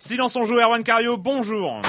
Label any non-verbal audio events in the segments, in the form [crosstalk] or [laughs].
Silence on joue, Erwan Cario, bonjour.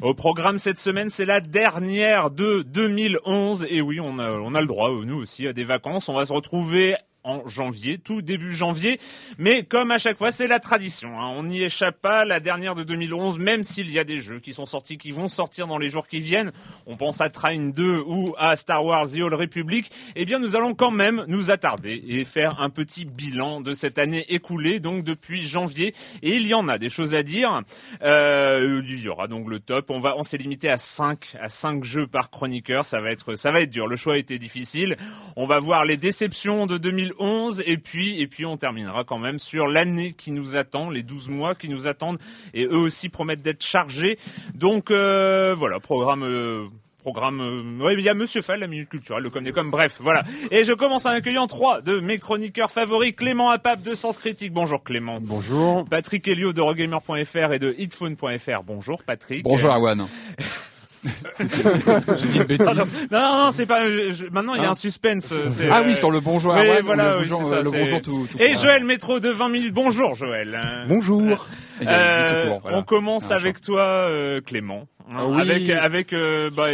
Au programme cette semaine, c'est la dernière de 2011. Et oui, on a, on a le droit, nous aussi, à des vacances. On va se retrouver en janvier, tout début janvier. Mais comme à chaque fois, c'est la tradition. Hein. On n'y échappe pas. La dernière de 2011, même s'il y a des jeux qui sont sortis, qui vont sortir dans les jours qui viennent, on pense à Train 2 ou à Star Wars The Old Republic, eh bien nous allons quand même nous attarder et faire un petit bilan de cette année écoulée, donc depuis janvier. Et il y en a des choses à dire. Euh, il y aura donc le top. On s'est limité à 5 à 5 jeux par chroniqueur. Ça va être, ça va être dur. Le choix été difficile. On va voir les déceptions de 2011 11 et puis et puis on terminera quand même sur l'année qui nous attend, les 12 mois qui nous attendent et eux aussi promettent d'être chargés. Donc euh, voilà, programme euh, programme. Euh, il y a Monsieur Fall, la minute culturelle, le comme des comme. Bref, voilà. Et je commence en accueillant trois de mes chroniqueurs favoris. Clément Apap de Sens Critique. Bonjour Clément. Bonjour. Patrick Helio de Rogamer.fr et de Hitphone.fr. Bonjour Patrick. Bonjour Awan. [laughs] [laughs] J'ai dit une bêtise. Non, non, non, c'est pas. Je, maintenant, il y a un suspense. Euh, ah oui, sur le bonjour. Oui, ouais, voilà, le, oui, bonjour, ça, le bonjour tout, tout Et. Joël Métro de 20 minutes. Bonjour, Joël. Bonjour. Euh, court, voilà. On commence avec toi, euh, Clément. Hein, ah oui. Avec avec euh, bah,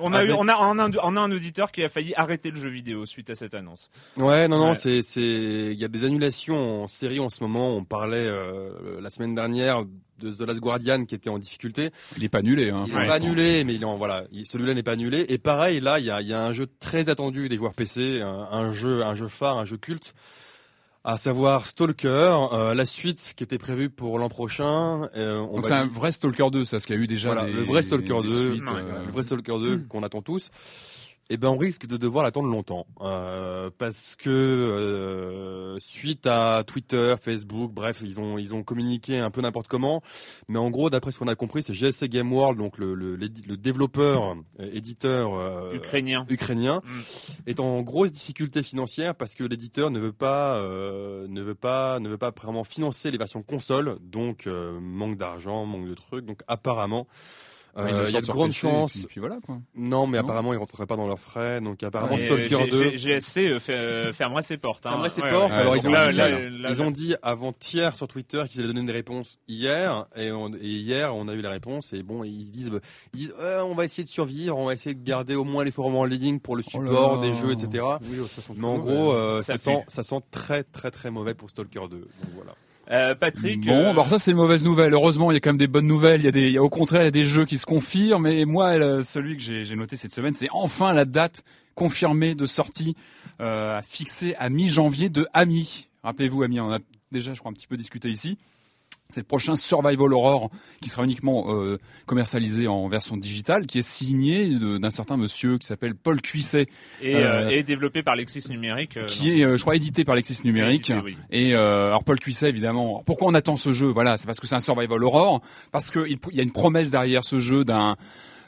on a avec... eu on a on a, un, on a un auditeur qui a failli arrêter le jeu vidéo suite à cette annonce. Ouais non non ouais. c'est c'est il y a des annulations en série en ce moment. On parlait euh, la semaine dernière de The Last Guardian qui était en difficulté. Il est pas annulé. Hein, il est pas annulé, mais il est en, voilà, celui-là n'est pas annulé. Et pareil, là, il y a, il y a un jeu très attendu des joueurs PC, un, un, jeu, un jeu phare, un jeu culte, à savoir Stalker, euh, la suite qui était prévue pour l'an prochain. Euh, on Donc c'est un vrai Stalker 2, ça, ce qu'il y a eu déjà. Voilà, des, le vrai Stalker 2, suites, euh... le vrai Stalker 2 mmh. qu'on attend tous eh ben on risque de devoir l'attendre longtemps euh, parce que euh, suite à Twitter, Facebook, bref, ils ont ils ont communiqué un peu n'importe comment, mais en gros d'après ce qu'on a compris, c'est GSC Game World, donc le le, le développeur euh, éditeur ukrainien. ukrainien mm. est en grosse difficulté financière parce que l'éditeur ne veut pas euh, ne veut pas ne veut pas vraiment financer les versions console, donc manque d'argent, manque de trucs, donc apparemment euh, il y a de grandes chances. Puis, puis, voilà, quoi. Non, mais non apparemment ils rentreraient pas dans leurs frais. Donc apparemment Stalker 2 GSC fermerait ses portes. Hein. Ses ouais, portes. Ouais, Alors ils ont, là, dit, là, là, ils ont dit avant-hier sur Twitter qu'ils allaient donner des réponses hier et, on, et, hier on a eu la réponse et bon ils disent, ils disent euh, on va essayer de survivre, on va essayer de garder au moins les forums en ligne pour le support oh des jeux, etc. Oui, mais en gros euh, ça, ça sent ça sent très très très mauvais pour Stalker 2. Donc voilà. Euh, Patrick. Bon, euh... alors ça c'est une mauvaise nouvelle. Heureusement, il y a quand même des bonnes nouvelles. Il y a des, il y a, au contraire, il y a des jeux qui se confirment. Et moi, celui que j'ai noté cette semaine, c'est enfin la date confirmée de sortie euh, fixée à mi-janvier de Ami. Rappelez-vous, Ami, on a déjà, je crois, un petit peu discuté ici. C'est le prochain Survival Horror qui sera uniquement euh, commercialisé en version digitale, qui est signé d'un certain monsieur qui s'appelle Paul Cuisset et, euh, et développé par Lexis Numérique. Euh, qui est, je crois, édité par Lexis Numérique. Édité, oui. Et alors Paul Cuisset, évidemment. Pourquoi on attend ce jeu? Voilà, c'est parce que c'est un Survival Horror, parce qu'il il y a une promesse derrière ce jeu d'un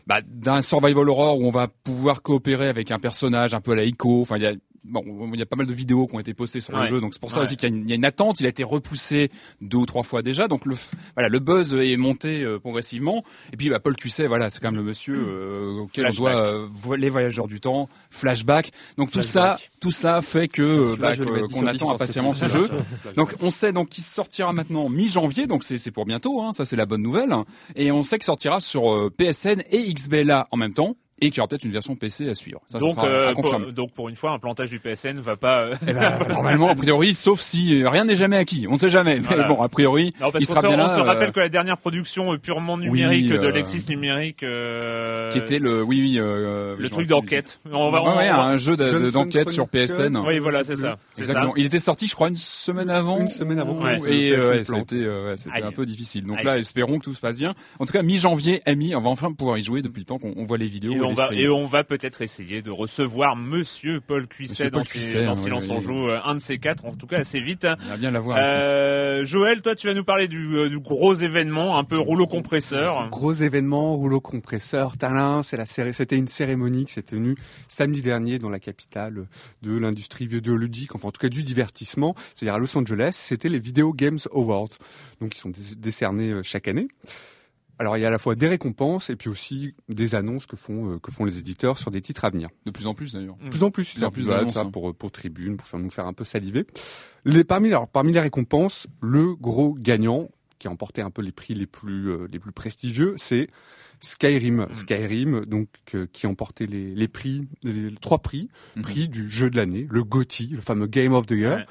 bah, d'un survival horror où on va pouvoir coopérer avec un personnage un peu à la Ico. Enfin, il y a bon, il y a pas mal de vidéos qui ont été postées sur ouais. le jeu, donc c'est pour ça ouais. aussi qu'il y, y, a une attente. Il a été repoussé deux ou trois fois déjà, donc le voilà, le buzz est monté euh, progressivement. Et puis bah, Paul Cusset, voilà, c'est quand même le monsieur euh, auquel flashback. on doit euh, les voyageurs du temps, flashback. Donc tout flashback. ça, tout ça fait que bah, qu'on attend impatiemment ce jeu. donc on sait donc qu'il sortira maintenant mi-janvier, donc c'est pour bientôt. Hein, ça c'est la bonne nouvelle. Et on sait qu'il sortira sur euh, PSN et XBLA en même temps et qu'il y aura peut-être une version PC à suivre. Ça, donc, ça euh, pour, donc pour une fois, un plantage du PSN va pas. Euh... Eh ben, normalement, a priori, [laughs] sauf si rien n'est jamais acquis. On ne sait jamais. Voilà. Mais bon, a priori, non, parce il sera se, bien on là. se rappelle euh... que la dernière production purement numérique oui, de Lexis numérique, euh, qui était le, oui, oui, euh, le truc d'enquête. On va, on, ouais, on va... un jeu d'enquête sur PSN. Oui, voilà, c'est ça. Exactement. Ça. Il était sorti, je crois, une semaine avant. Une semaine avant. Ouais. Et ouais, c'était, ouais, c'était un peu difficile. Donc là, espérons que tout se passe bien. En tout cas, mi-janvier, Ami, on va enfin pouvoir y jouer depuis le temps qu'on voit les vidéos. Et on va, et on va peut-être essayer de recevoir Monsieur Paul Cuisset dans, Cuisset, dans hein, Silence oui, on joue, euh, un de ces quatre, en tout cas assez vite. On va bien l'avoir euh, Joël, toi tu vas nous parler du, euh, du, gros événement, un peu rouleau compresseur. Gros événement, rouleau compresseur, talin, c'est la série, c'était une cérémonie qui s'est tenue samedi dernier dans la capitale de l'industrie vidéoludique, enfin en tout cas du divertissement, c'est-à-dire à Los Angeles. C'était les Video Games Awards, donc ils sont décernés chaque année. Alors il y a à la fois des récompenses et puis aussi des annonces que font que font les éditeurs sur des titres à venir. De plus en plus d'ailleurs. De plus en plus, c'est plus ça hein. pour pour Tribune, pour faire nous faire un peu saliver. Les parmi alors parmi les récompenses, le gros gagnant qui a emporté un peu les prix les plus les plus prestigieux, c'est Skyrim, mm. Skyrim, donc qui a emporté les, les prix, les, trois prix, mm-hmm. prix du jeu de l'année, le GOTY, le fameux Game of the Year,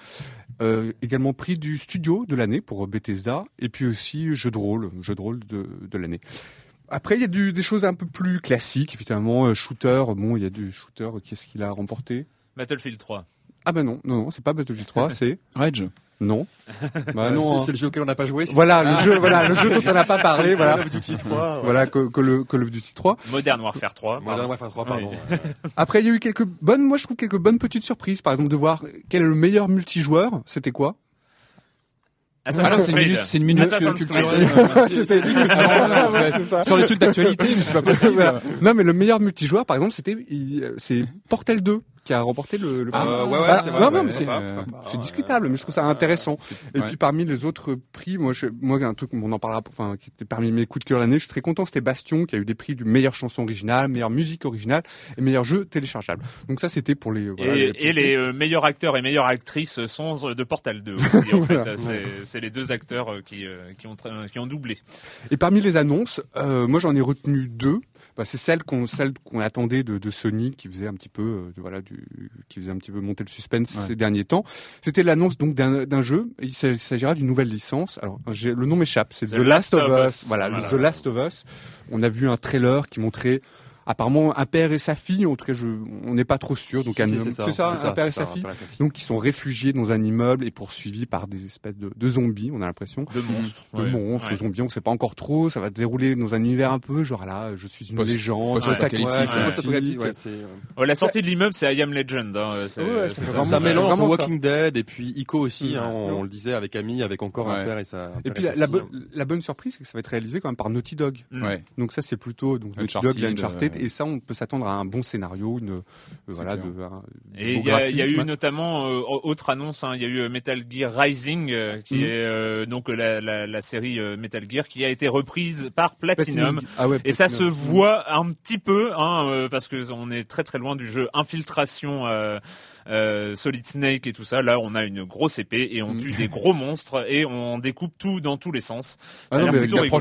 euh, également prix du studio de l'année pour Bethesda, et puis aussi jeu de rôle, jeu de rôle de, de l'année. Après, il y a du, des choses un peu plus classiques, évidemment, euh, shooter. Bon, il y a du shooter. Qu'est-ce qu'il a remporté? Battlefield 3. Ah ben non, non, non, c'est pas Battlefield 3, [laughs] c'est Rage. Non. [laughs] Bah non, c'est le jeu auquel on n'a pas joué. Voilà, le jeu, voilà, le jeu dont on n'a pas [laughs] parlé, voilà. Call of Duty 3. Voilà, Call, of Duty 3. Modern Warfare 3. Modern Warfare 3, pardon. [laughs] Après, il y a eu quelques bonnes, moi je trouve quelques bonnes petites surprises. Par exemple, de voir quel est le meilleur multijoueur. C'était quoi? Alors c'est une minute, c'est une minute. Sur les trucs d'actualité, mais c'est pas possible. Non, mais le meilleur multijoueur, par exemple, c'était, c'est Portal 2 qui a remporté le. le ah, ouais, ouais, bah, c'est non, non, mais c'est, c'est discutable, mais je trouve ça intéressant. Et puis parmi les autres prix, moi, je, moi, un truc, on en parlera, enfin, qui était parmi mes coups de cœur l'année, je suis très content, c'était Bastion qui a eu des prix du meilleure chanson originale, meilleure musique originale et meilleur jeu téléchargeable. Donc ça, c'était pour les. Voilà, et les, et les euh, meilleurs acteurs et meilleures actrices sont de Portal 2 aussi. en [laughs] fait, c'est, c'est les deux acteurs euh, qui euh, qui ont qui ont doublé. Et parmi les annonces, euh, moi, j'en ai retenu deux bah, c'est celle qu'on celle qu'on attendait de, de, Sony qui faisait un petit peu euh, voilà du qui faisait un petit peu monter le suspense ces derniers temps. C'était l'annonce donc d'un jeu. Il s'agira d'une nouvelle licence. Alors le nom m'échappe. C'est The, Last, of Us. Voilà, The Last of Us. On a vu un trailer qui montrait apparemment un père et sa fille, en tout cas je, on n'est pas trop sûr. Donc c'est ça, ça, un père et sa fille. Donc ils sont réfugiés dans un immeuble et poursuivis par des espèces de, de zombies, on a l'impression. De monstres. De monstres, zombies, on sait pas encore trop. Ça va se dérouler dans un univers un peu genre là, je suis une légende. la sortie de l'immeuble, c'est I Am Legend. Hein, ça mélange Walking Dead et puis Ico aussi. Hein, on, le disait avec Ami, avec encore un père et sa. Et puis la bonne surprise, c'est que ça va être réalisé quand même par Naughty Dog. Donc ça c'est plutôt donc Naughty Dog, Et ça on peut s'attendre à un bon scénario, une euh, voilà de. Et il y, a eu notamment euh, autre annonce, hein, il y a eu euh, Metal Gear Rising qui mm. est donc la, la, la, série Metal Gear qui a été reprise par Platinum, ah ouais, et ça se voit un petit peu hein, parce que on est très très loin du jeu Infiltration euh, Solid Snake et tout ça. Là, on a une grosse épée et on mm. tue des gros monstres et on découpe tout dans tous les sens. Ah non, avec, avec, un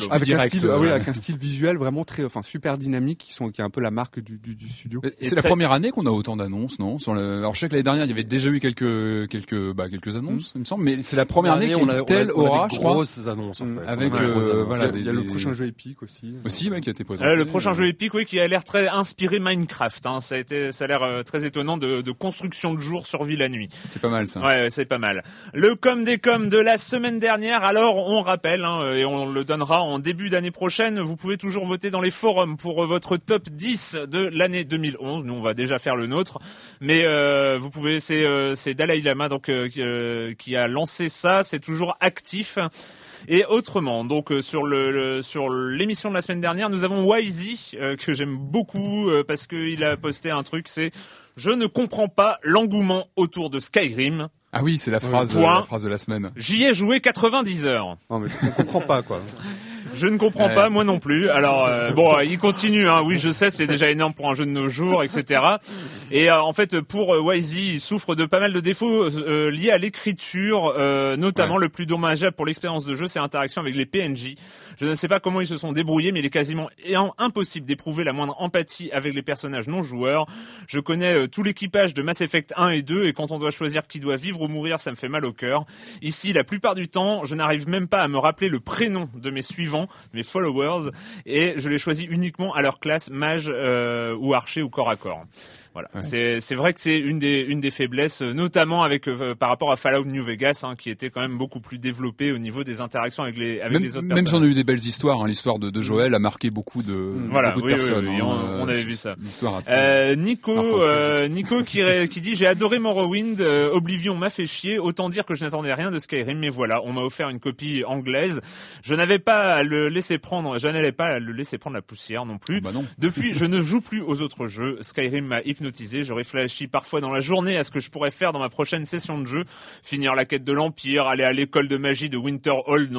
style, ah oui, avec un style visuel vraiment très, enfin super dynamique, qui sont, qui est un peu la marque du, du, du studio. C'est la première année qu'on a autant d'annonces, non? Sur. Alors je sais que l'année dernière, il y avait déjà eu quelques, quelques, bah, quelques annonces, mm. il me semble, mais c'est la première année qu'on a telle aura, je crois. Grosses annonces, en fait. Avec, euh, voilà, il y a le prochain jeu épique aussi. Aussi, qui a été présenté. le prochain jeu épique, oui, qui a l'air très inspiré Minecraft. Hein. Ça a été, ça a l'air euh, très étonnant de, de construction de jour sur ville nuit. C'est pas mal ça. Ouais, c'est pas mal. Le com des com de la semaine dernière. Alors, on rappelle hein, et on le donnera en début d'année prochaine. Vous pouvez toujours voter dans les forums pour votre top 10 de l'année 2011. Nous, on va déjà faire le nôtre, mais euh, vous pouvez. C'est euh, c'est Dalai Lama donc euh, qui a lancé ça. C'est toujours actif. Et autrement, donc euh, sur le, sur l'émission de la semaine dernière, nous avons Wisey euh, que j'aime beaucoup euh, parce qu'il a posté un truc, c'est je ne comprends pas l'engouement autour de Skyrim. Ah oui, c'est la phrase, la phrase de la semaine. J'y ai joué 90 heures. Non mais on comprend pas quoi. [laughs] Je ne comprends pas, moi non plus. Alors euh, bon, il continue. Hein. Oui, je sais, c'est déjà énorme pour un jeu de nos jours, etc. Et euh, en fait, pour euh, il souffre de pas mal de défauts euh, liés à l'écriture, notamment le plus dommageable pour l'expérience de jeu, c'est l'interaction avec les PNJ. Je ne sais pas comment ils se sont débrouillés, mais il est quasiment impossible d'éprouver la moindre empathie avec les personnages non joueurs. Je connais tout l'équipage de Mass Effect 1 et 2, et quand on doit choisir qui doit vivre ou mourir, ça me fait mal au cœur. Ici, la plupart du temps, je n'arrive même pas à me rappeler le prénom de mes suivants mes followers, et je les choisis uniquement à leur classe mage euh, ou archer ou corps à corps. Voilà. C'est c'est vrai que c'est une des une des faiblesses, euh, notamment avec euh, par rapport à Fallout New Vegas, hein, qui était quand même beaucoup plus développé au niveau des interactions avec les avec les autres personnes. Même si on a eu des belles histoires, hein, l'histoire de, de Joël a marqué beaucoup de mm. voilà, beaucoup de personnes. Oui, on, hein, on, avait vu ça. L'histoire assez. Euh, Nico euh, Nico qui qui dit j'ai adoré Morrowind, Oblivion m'a fait chier. Autant dire que je n'attendais rien de Skyrim, mais voilà, on m'a offert une copie anglaise. Je n'avais pas à le laisser prendre, je n'allais pas le laisser prendre la poussière non plus. bah non. Depuis, je ne joue plus aux autres jeux. Skyrim m'a hypnotisé. Je réfléchis parfois dans la journée à ce que je pourrais faire dans ma prochaine session de jeu. Finir la quête de l'Empire, aller à l'école de magie de Winterhold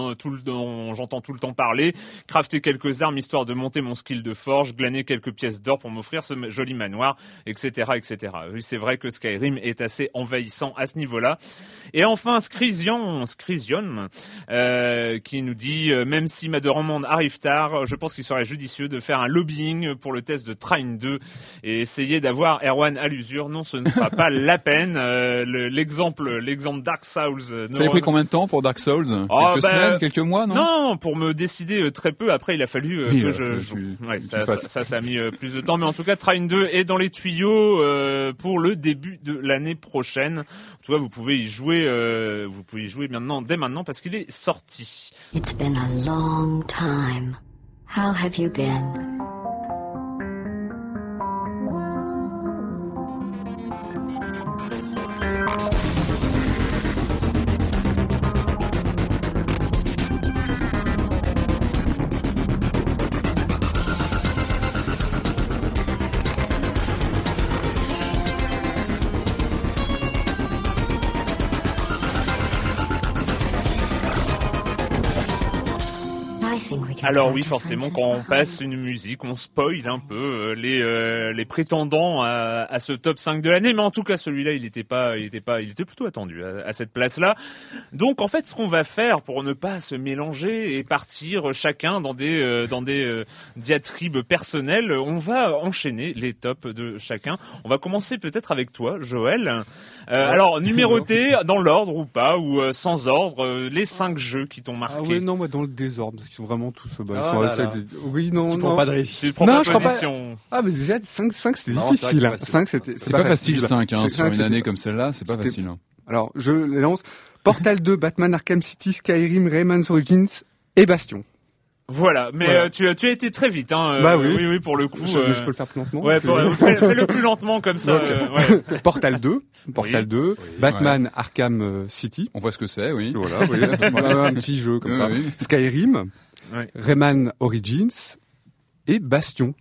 dont j'entends tout le temps parler, crafter quelques armes histoire de monter mon skill de forge, glaner quelques pièces d'or pour m'offrir ce joli manoir, etc., etc. Oui, c'est vrai que Skyrim est assez envahissant à ce niveau-là. Et enfin, Scrision, Scrision, euh, qui nous dit, euh, même si ma demande arrive tard, je pense qu'il serait judicieux de faire un lobbying pour le test de Train 2 et essayer d'avoir Erwan à l'usure. Non, ce ne sera pas [laughs] la peine. Euh, l'exemple, l'exemple Dark Souls. Euh, ça a pris combien de temps pour Dark Souls? Oh, Quelques bah, semaines, quelques mois, non? Non, pour me décider euh, très peu. Après, il a fallu que je, Ouais, ça, ça, ça, a mis plus de temps, mais en tout cas, Train 2 est dans les tuyaux pour le début de l'année prochaine. En tout cas, vous pouvez y jouer, vous pouvez y jouer maintenant, dès maintenant, parce qu'il est sorti. It's been a long time. How have you been? Alors oui, forcément, quand on passe une musique, on spoil un peu euh, les euh, les prétendants à, à, ce top 5 de l'année, mais en tout cas celui-là, il était pas, il était pas, il était plutôt attendu à, cette place-là. Donc en fait, ce qu'on va faire pour ne pas se mélanger et partir chacun dans des euh, dans des diatribes personnelles, on va enchaîner les tops de chacun. On va commencer peut-être avec toi, Joël. Alors [laughs] numéroté dans l'ordre ou pas ou sans ordre, les cinq jeux qui t'ont marqué. Ah oui, non, moi dans le désordre, parce qu'ils sont vraiment tous bah, ah Oui, non, tu non. Prends pas de risque. Tu prends non, pas je position. Pas... Ah, mais déjà, 5, 5 c'était difficile. 5, c'était, c'est pas, facile, 5, hein, sur une année comme celle-là, c'est pas facile. Hein. Alors, je lance. Portal 2, Batman Arkham City, Skyrim, Rayman's Origins et Bastion. Voilà, mais Euh, tu, tu as été très vite, hein. bah oui. oui, oui, pour le coup. Je, euh... je peux le faire plus lentement. Ouais, fais-le plus lentement comme ça. Euh, ouais. [laughs] Portal 2, Portal oui. 2, Batman ouais. Arkham euh, City. On voit ce que c'est, oui. Voilà, [laughs] oui. un petit jeu comme ça. Skyrim, Rayman Origins et Bastion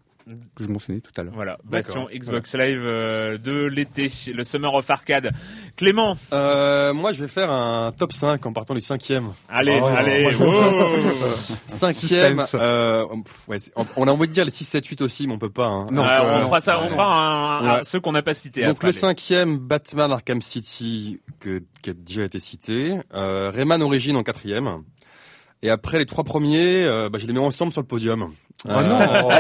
que je mentionnais tout à l'heure. Voilà, Bastion Xbox Live euh, de l'été, le Summer of Arcade. Clément euh, Moi, je vais faire un top 5 en partant du cinquième. Allez, oh, allez [laughs] Cinquième, euh, ouais, on a envie de dire les 6, 7, 8 aussi, mais on peut pas. Hein. Non, euh, on fera ça, on fera un, un, ceux qu'on n'a pas cités. Donc après, le cinquième, Batman Arkham City, que, qui a déjà été cité. Euh, Rayman Origin en quatrième. Et après les trois premiers, euh, bah, je les mets ensemble sur le podium. Oh euh, non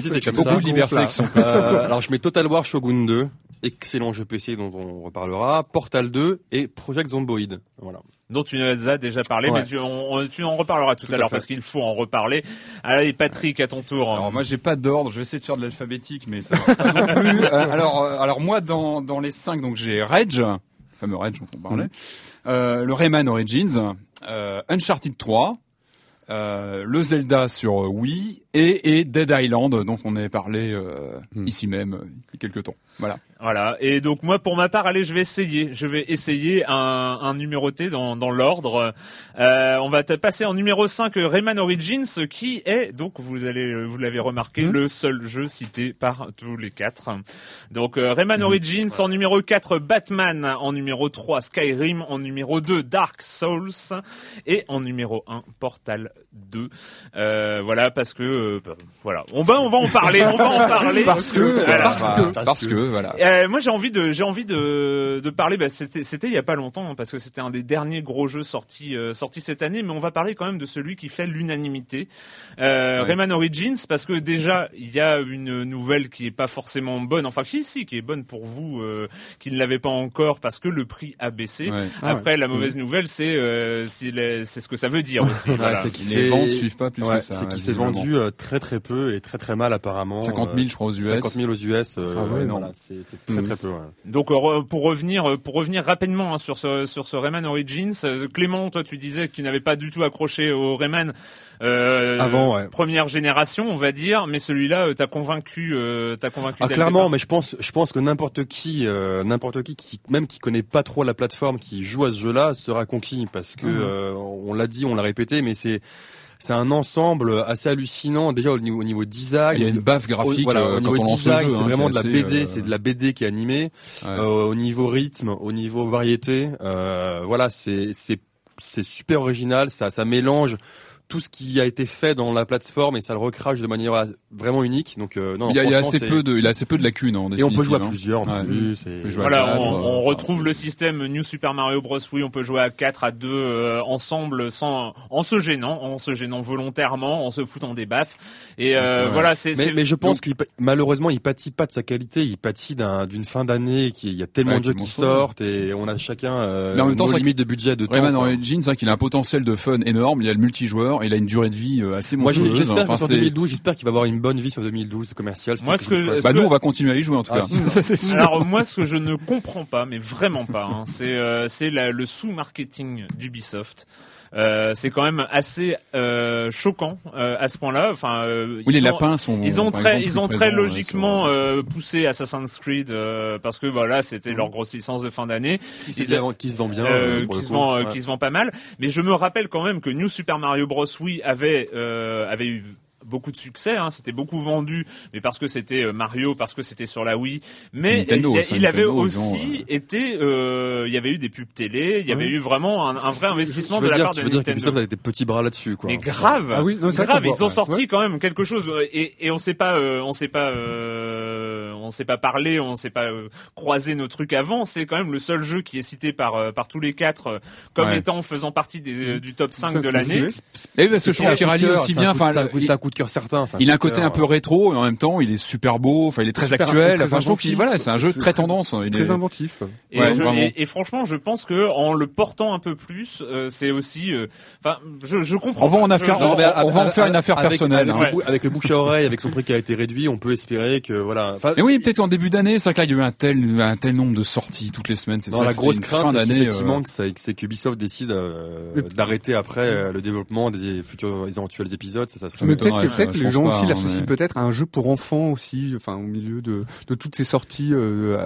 C'est beaucoup de liberté qui sont euh, Alors je mets Total War Shogun 2, excellent jeu PC dont on reparlera, Portal 2 et Project Zomboid. Voilà dont tu nous as déjà parlé, mais tu, on, tu en reparleras tout, à, l'heure parce qu'il faut en reparler. Allez, Patrick, à ton tour. Alors moi, j'ai pas d'ordre. Je vais essayer de faire de l'alphabétique, mais ça va pas non plus. [laughs] Euh, alors, alors moi, dans dans les cinq, donc j'ai Rage, le fameux Rage dont on parlait, mm. euh, le Rayman Origins, euh, Uncharted 3, euh, le Zelda sur Wii et, et, Dead Island dont on avait parlé euh, mm. ici même euh, il y a quelques temps. Voilà. Voilà. Et donc moi, pour ma part, allez, je vais essayer. Je vais essayer un, un numéroté dans, dans l'ordre. Euh, on va passer en numéro 5, Rayman Origins, qui est donc vous allez vous l'avez remarqué, mmh. le seul jeu cité par tous les quatre. Donc euh, Rayman mmh. Origins en numéro 4, Batman en numéro 3, Skyrim en numéro 2, Dark Souls et en numéro 1, Portal 2. Euh, voilà parce que euh, voilà, on va on va en parler, on va en [laughs] parler parce que parce que parce que voilà. Euh, moi j'ai envie de j'ai envie de de parler. Bah, c'était c'était il y a pas longtemps hein, parce que c'était un des derniers gros jeux sortis euh, sortis cette année. Mais on va parler quand même de celui qui fait l'unanimité, euh, Rayman Origins, parce que déjà il y a une nouvelle qui est pas forcément bonne. Enfin si si qui est bonne pour vous euh, qui ne l'avez pas encore parce que le prix a baissé. Ah Après la mauvaise nouvelle c'est euh, c'est ce que ça veut dire aussi. voilà. c'est les ventes suivent pas plus que ça. C'est qu'il s'est vendu très très peu et très très mal apparemment. 50 000 je crois aux US. 50 000 aux US. voilà, c'est très très peu. Donc euh, pour revenir euh, pour revenir rapidement hein, sur ce sur ce Rayman Origins, euh, Clément, toi tu disais que tu n'avais pas du tout accroché au Rayman euh, avant ouais. première génération, on va dire, mais celui-là t'as convaincu t'as convaincu. Ah clairement, mais je pense je pense que n'importe qui n'importe qui qui même qui connaît pas trop la plateforme qui joue à ce jeu-là sera conquis parce que mmh. on l'a dit, on l'a répété, mais c'est c'est un ensemble assez hallucinant déjà au niveau, au niveau design. Il y a une baffe graphique. Au, voilà, euh, au niveau design, c'est hein, vraiment de la BD, assez, c'est de la BD qui est animée. Ouais. Euh, au niveau rythme, au niveau variété, euh, voilà, c'est c'est c'est super original. Ça ça mélange tout ce qui a été fait dans la plateforme et ça le recrache de manière vraiment unique. Donc euh, non, il y a, il y a franchement, assez peu de, il a assez peu de lacunes en et on peut jouer à hein. plusieurs Ouais. plus. On à euh, on retrouve le système New Super Mario Bros. Oui, on peut jouer à 4, à 2, euh, ensemble, sans, en se gênant, en se gênant volontairement, en se foutant des baffes. Et euh, Ouais. voilà, c'est. Mais, je pense donc, qu'il malheureusement il pâtit pas de sa qualité, il pâtit d'un- d'une fin d'année qui il y a tellement Ouais, de jeux qui sortent et on a chacun euh, Mais en même temps, nos limites de budget de temps. Rayman quoi. Origins, c'est vrai qu'il a un potentiel de fun énorme. Il y a le multijoueur, il a une durée de vie euh, assez Moi monstrueuse. j'espère Enfin, que sur c'est- 2012, j'espère qu'il va avoir une bonne vie sur 2012 commercial. Moi, ce que- je Bah nous, on va continuer à y jouer en tout Ah, cas. Ça, sûr. [laughs] Alors moi, ce que je ne comprends pas, mais vraiment pas, hein, c'est euh, c'est le sous-marketing d'Ubisoft. Euh, c'est quand même assez euh, choquant euh, à ce point-là. Enfin, euh, Oui, les ont- lapins sont. Ils ont très, exemple, ils ont très logiquement sur- euh, poussé Assassin's Creed euh, parce que voilà, c'était leur grosse licence de fin d'année. qui, se Ils- vend- qui se vend bien. qui se vend, Ouais. qui se vend pas mal. Mais je me rappelle quand même que New Super Mario Bros. Wii avait euh, avait eu beaucoup de succès, hein, c'était beaucoup vendu, mais parce que c'était euh, Mario, parce que c'était sur la Wii. Mais Nintendo, il, ça, il avait aussi ont, été, euh, il y avait eu des pubs télé, il y avait eu vraiment un, un vrai investissement de la dire, part tu de veux dire Nintendo. qu'Ubisoft a des petits bras là-dessus, quoi. Mais grave, Ah oui, non, grave, ils voit, ont ouais. sorti Ouais. quand même quelque chose euh, et, et on sait pas, euh, on sait pas, euh, on sait pas parler, on sait pas euh, croiser nos trucs avant. C'est quand même le seul jeu qui est cité par euh, par tous les quatre euh, comme Ouais. étant faisant partie des, du top 5 Ça, de l'année. Et parce que je trouve qu'il rallie aussi bien. Enfin, c'est un il- de cœur certain. a un côté un peu rétro et en même temps il est super beau. Enfin, il est très Super- actuel. très Enfin, je trouve qu'il voilà, c'est un jeu très tendance. Il Très est... inventif. Et, Ouais, je- et- et franchement, je pense que en le portant un peu plus, euh, c'est aussi, euh, enfin, je, je comprends. On va en affaire- Je- on- va en faire une affaire avec- personnelle, Avec, hein. le, avec le bouche à oreille, avec son prix qui a été réduit, on peut espérer que voilà. Mais oui, peut-être qu'en début d'année, c'est vrai que là, il y a eu un tel, un tel nombre de sorties toutes les semaines. C'est Non, ça, la grosse crainte, fin c'est d'année. qu'effectivement, euh, que c'est c'est qu'Ubisoft décide euh, Mais- d'arrêter après euh, le développement des futurs éventuels épisodes. Ça, ça Mais peut-être que, peut-être les gens pas, aussi hein, l'associent mais- peut-être à un jeu pour enfants aussi, enfin au milieu de, de toutes ces sorties euh,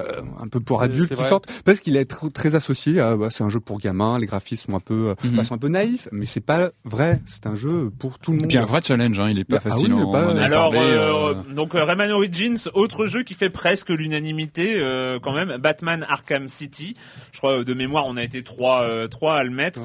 un peu pour adultes qui vrai. sortent, parce qu'il est tr- très associé à bah, c'est un jeu pour gamins, les graphismes sont un peu, euh, Mhm. bah, sont un peu naïfs, mais c'est pas vrai, c'est un jeu pour tout le Et monde. puis un vrai challenge, hein, il est pas Ah oui, facile. pas- en Alors, parlé, euh, euh, donc euh, Rayman Origins, autre jeu qui fait presque l'unanimité euh, quand même, Batman Arkham City. Je crois de mémoire, on a été trois, euh, trois à le mettre.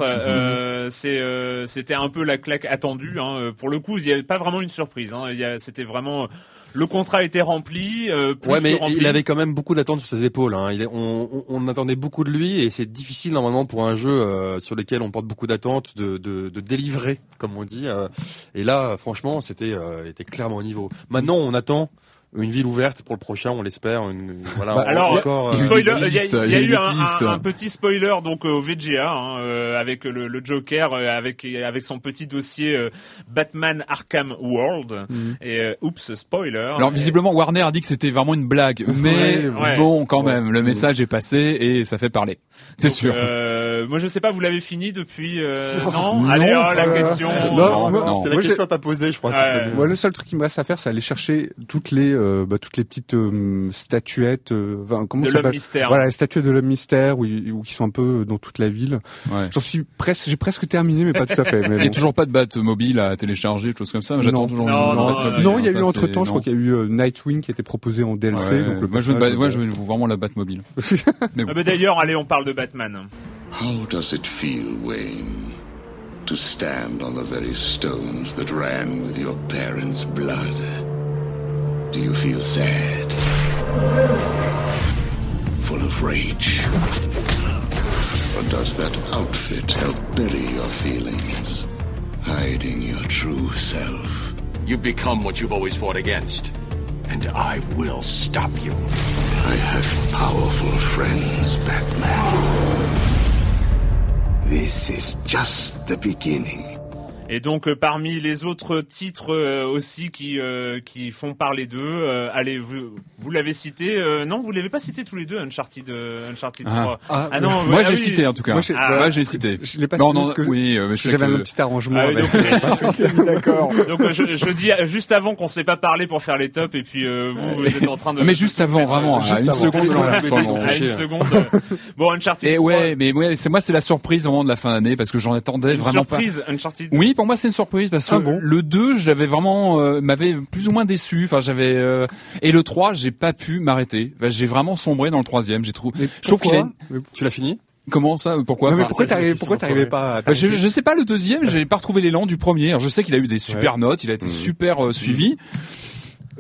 C'est, euh, c'était un peu la claque attendue. Hein. Pour le coup, il n'y avait pas vraiment une surprise. Hein. C'était vraiment le contrat était rempli. Euh, plus Ouais, mais que rempli. il avait quand même beaucoup d'attentes sur ses épaules. Hein. Il est- on, attendait beaucoup de lui et c'est difficile normalement pour un jeu euh, sur lequel on porte beaucoup d'attentes de, de, de délivrer, comme on dit. euh. et là, franchement, c'était était clairement au niveau. Maintenant, on attend une ville ouverte pour le prochain, on l'espère. Une, voilà, Bah, Alors, encore. il y a eu spoiler, des il y a, pistes, il y a il y a eu eu des un, pistes. un- un petit spoiler donc euh, au VGA hein, euh, avec le, le Joker euh, avec avec son petit dossier euh, Batman Arkham World Mhm. et euh, oups spoiler. Alors visiblement Warner a dit que c'était vraiment une blague, mais ouais. bon quand même, le message est passé et ça fait parler. C'est sûr. euh, moi je sais pas, vous l'avez fini depuis euh, non, Non, Allez, oh, la question. non, non, non. c'est la Moi, question à pas poser, je crois. Ouais. Moi, le seul truc qui me reste à faire, c'est aller chercher toutes les, euh, bah, toutes les petites euh, statuettes, euh, enfin, comment de ça s'appelle mystère. Voilà, les statuettes de l'homme mystère, où, où qui sont un peu dans toute la ville. Ouais. J'en suis presque, j'ai presque terminé, mais pas tout à fait. Mais Il n'y a bon. toujours pas de bat mobile à télécharger, choses comme ça. J'attends Non. toujours. Non, non, une- non, non, il y a ça, eu entre temps, je crois qu'il y a eu Nightwing qui était proposé en DLC. Ouais. donc le moi, je veux, personnage, ba- moi, euh, je veux vraiment la bat mobile. [laughs] Mais bon. Ah bah, D'ailleurs, allez, on parle de Batman. How does it feel, Wayne, to stand on the very stones that ran with your parents' blood? Do you feel sad? Full of rage? Or does that outfit help bury your feelings, hiding your true self? You've become what you've always fought against. And I will stop you. I have powerful friends, Batman. This is just the beginning. Et donc euh, parmi les autres titres euh, aussi qui euh, qui font parler d'eux, euh, allez vous vous l'avez cité euh, non vous l'avez pas cité tous les deux Uncharted euh, Uncharted Ah. 3. Ah, non Moi, ah j'ai oui. cité en tout cas. Moi, j'ai- Ah. Moi, j'ai cité. Je l'ai pas Non, cité non, parce que, oui, euh, j'avais que- un petit arrangement Ah oui, donc, [laughs] d'accord. [laughs] Donc euh, je, je dis juste avant qu'on s'est pas parlé pour faire les tops et puis euh, vous, vous êtes en train de [laughs] Mais juste avant, vraiment, à juste une seconde à une. Bon Uncharted Et 3, ouais, mais ouais, c'est moi, c'est la surprise vraiment de la fin d'année parce que j'en attendais une vraiment surprise Uncharted. pas. Oui, pour moi c'est une surprise parce que Ah bon le 2, je l'avais vraiment euh, m'avait plus ou moins déçu. Enfin, j'avais euh, et le 3, j'ai pas pu m'arrêter. Enfin, j'ai vraiment sombré dans le troisième. J'ai trouvé. Je trouve qu'il est Tu l'as fini comment ça? Pourquoi? Non, mais Enfin, pourquoi t'arrivais, question pourquoi t'arrivais pas à je, je sais pas le deuxième, j'ai pas retrouvé l'élan du premier. Alors, je sais qu'il a eu des super Ouais. notes, il a été Mmh. super euh, suivi.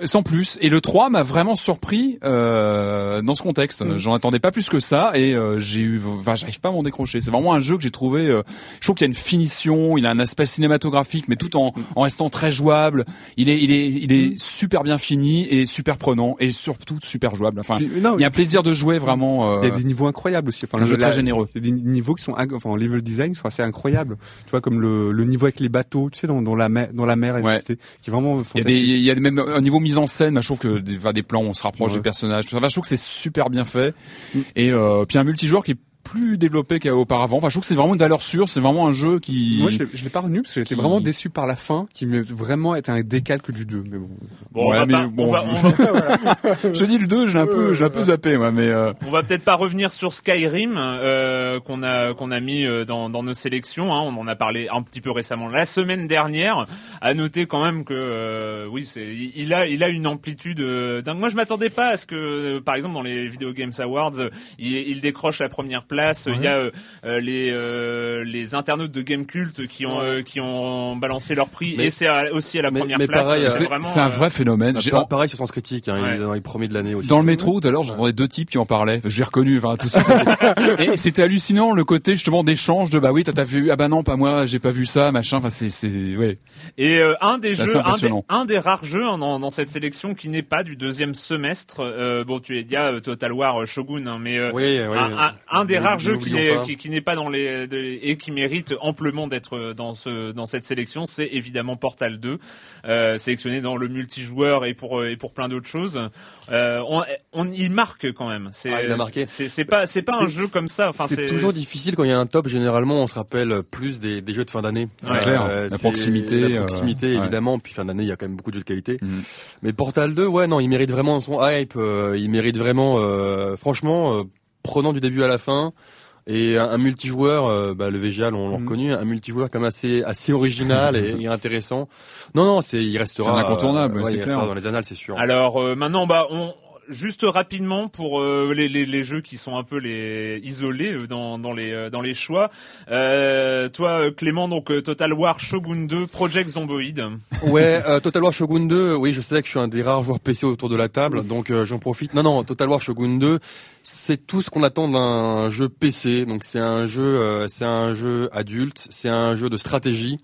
Sans plus. Et le 3 m'a vraiment surpris euh, dans ce contexte. Mmh. J'en attendais pas plus que ça et euh, j'ai eu, enfin, j'arrive pas à m'en décrocher. C'est vraiment un jeu que j'ai trouvé. euh, je trouve qu'il y a une finition, il a un aspect cinématographique, mais tout en, en restant très jouable. Il est, il est, il est super bien fini et super prenant et surtout super jouable. Enfin, non, il y a un plaisir de jouer vraiment. Il y a euh, des niveaux incroyables aussi. Enfin, c'est un jeu très la- généreux. Il y a des niveaux qui sont, enfin, en level design, sont assez incroyables. Tu vois, comme le, le niveau avec les bateaux, tu sais, dans, dans la mer, dans la mer, Ouais. qui est vraiment Il y a des, il y a même un niveau mise en scène. bah, je trouve que des, des plans, où on se rapproche Ouais. des personnages. Tout ça. Je trouve que c'est super bien fait. Mm. Et euh, puis un multijoueur qui est plus développé qu'auparavant. Enfin, je trouve que c'est vraiment une valeur sûre. C'est vraiment un jeu qui. Moi, je, l'ai- je l'ai pas retenu parce que j'étais qui- vraiment déçu par la fin, qui m'a vraiment été un décalque du 2. Mais bon. Bon, Ouais, on va mais pas- bon, on va- je- on [laughs] va- je dis le 2, j'ai un peu, j'ai un peu zappé, moi, mais euh, On va peut-être pas revenir sur Skyrim euh, qu'on a qu'on a mis euh, dans, dans nos sélections. Hein. On en a parlé un petit peu récemment la semaine dernière. À noter quand même que euh, oui, c'est il a il a une amplitude euh, dingue. Moi, je m'attendais pas à ce que euh, par exemple dans les Video Games Awards, il, il décroche la première place. Il y a euh, euh, les euh, les internautes de Game Cult qui ont euh, qui ont balancé leur prix Mais- et c'est à- aussi à la mais- première mais place. pareil, euh, c'est un euh, vrai phénomène. Bah, J'ai- Pareil sur Sens Critique, hein, Ouais. il est dans les premiers de l'année aussi. Dans le métro tout à l'heure, j'entendais deux types qui en parlaient. J'ai reconnu, enfin tout de suite. et c'était hallucinant le côté justement d'échange de bah oui, t'as vu ah bah non pas moi, j'ai pas vu ça, machin. Enfin c'est c'est ouais. Et euh, un des jeux, un des, impressionnant. un des rares jeux hein, dans, dans cette sélection qui n'est pas du deuxième semestre. Euh, bon, tu es il y a euh, Total War euh, Shogun, hein, mais euh, Oui, oui. un, un- un des rares jeux qui n'est pas. qui, qui n'est pas dans les de- et qui mérite amplement d'être euh, dans ce dans cette sélection, c'est évidemment Portal 2, euh, sélectionné dans le multijoueur et pour euh, et pour plein d'autres choses. Euh, on, on il marque quand même. C'est Ah, il a marqué. c'est c'est pas c'est pas un jeu comme ça. Enfin, c'est toujours difficile quand il y a un top. Généralement, on se rappelle plus des, des jeux de fin d'année. C'est clair. La proximité, la euh, proximité ouais. évidemment. Puis fin d'année, il y a quand même beaucoup de jeux de qualité. Mhm. Mais Portal 2, ouais, non, il mérite vraiment son hype. euh, il mérite vraiment, euh, franchement, euh, prenant du début à la fin. Et un, un multijoueur, euh, bah, le VGAL, on l'a Mhm. reconnu, un multijoueur comme assez assez original et, et intéressant. Non, non, c'est il restera incontournable, euh, ouais, c'est il clair. restera dans les annales, c'est sûr. Alors euh, maintenant, bah, on juste rapidement pour euh, les, les, les jeux qui sont un peu les isolés euh, dans, dans les euh, dans les choix. Euh, toi, euh, Clément, donc Total War Shogun 2, Project Zomboid. Ouais, euh, Total War Shogun 2, oui, je sais que je suis un des rares joueurs PC autour de la table, donc euh, j'en profite. Non, non, Total War Shogun 2, c'est tout ce qu'on attend d'un jeu PC. Donc c'est un jeu, euh, c'est un jeu adulte, c'est un jeu de stratégie.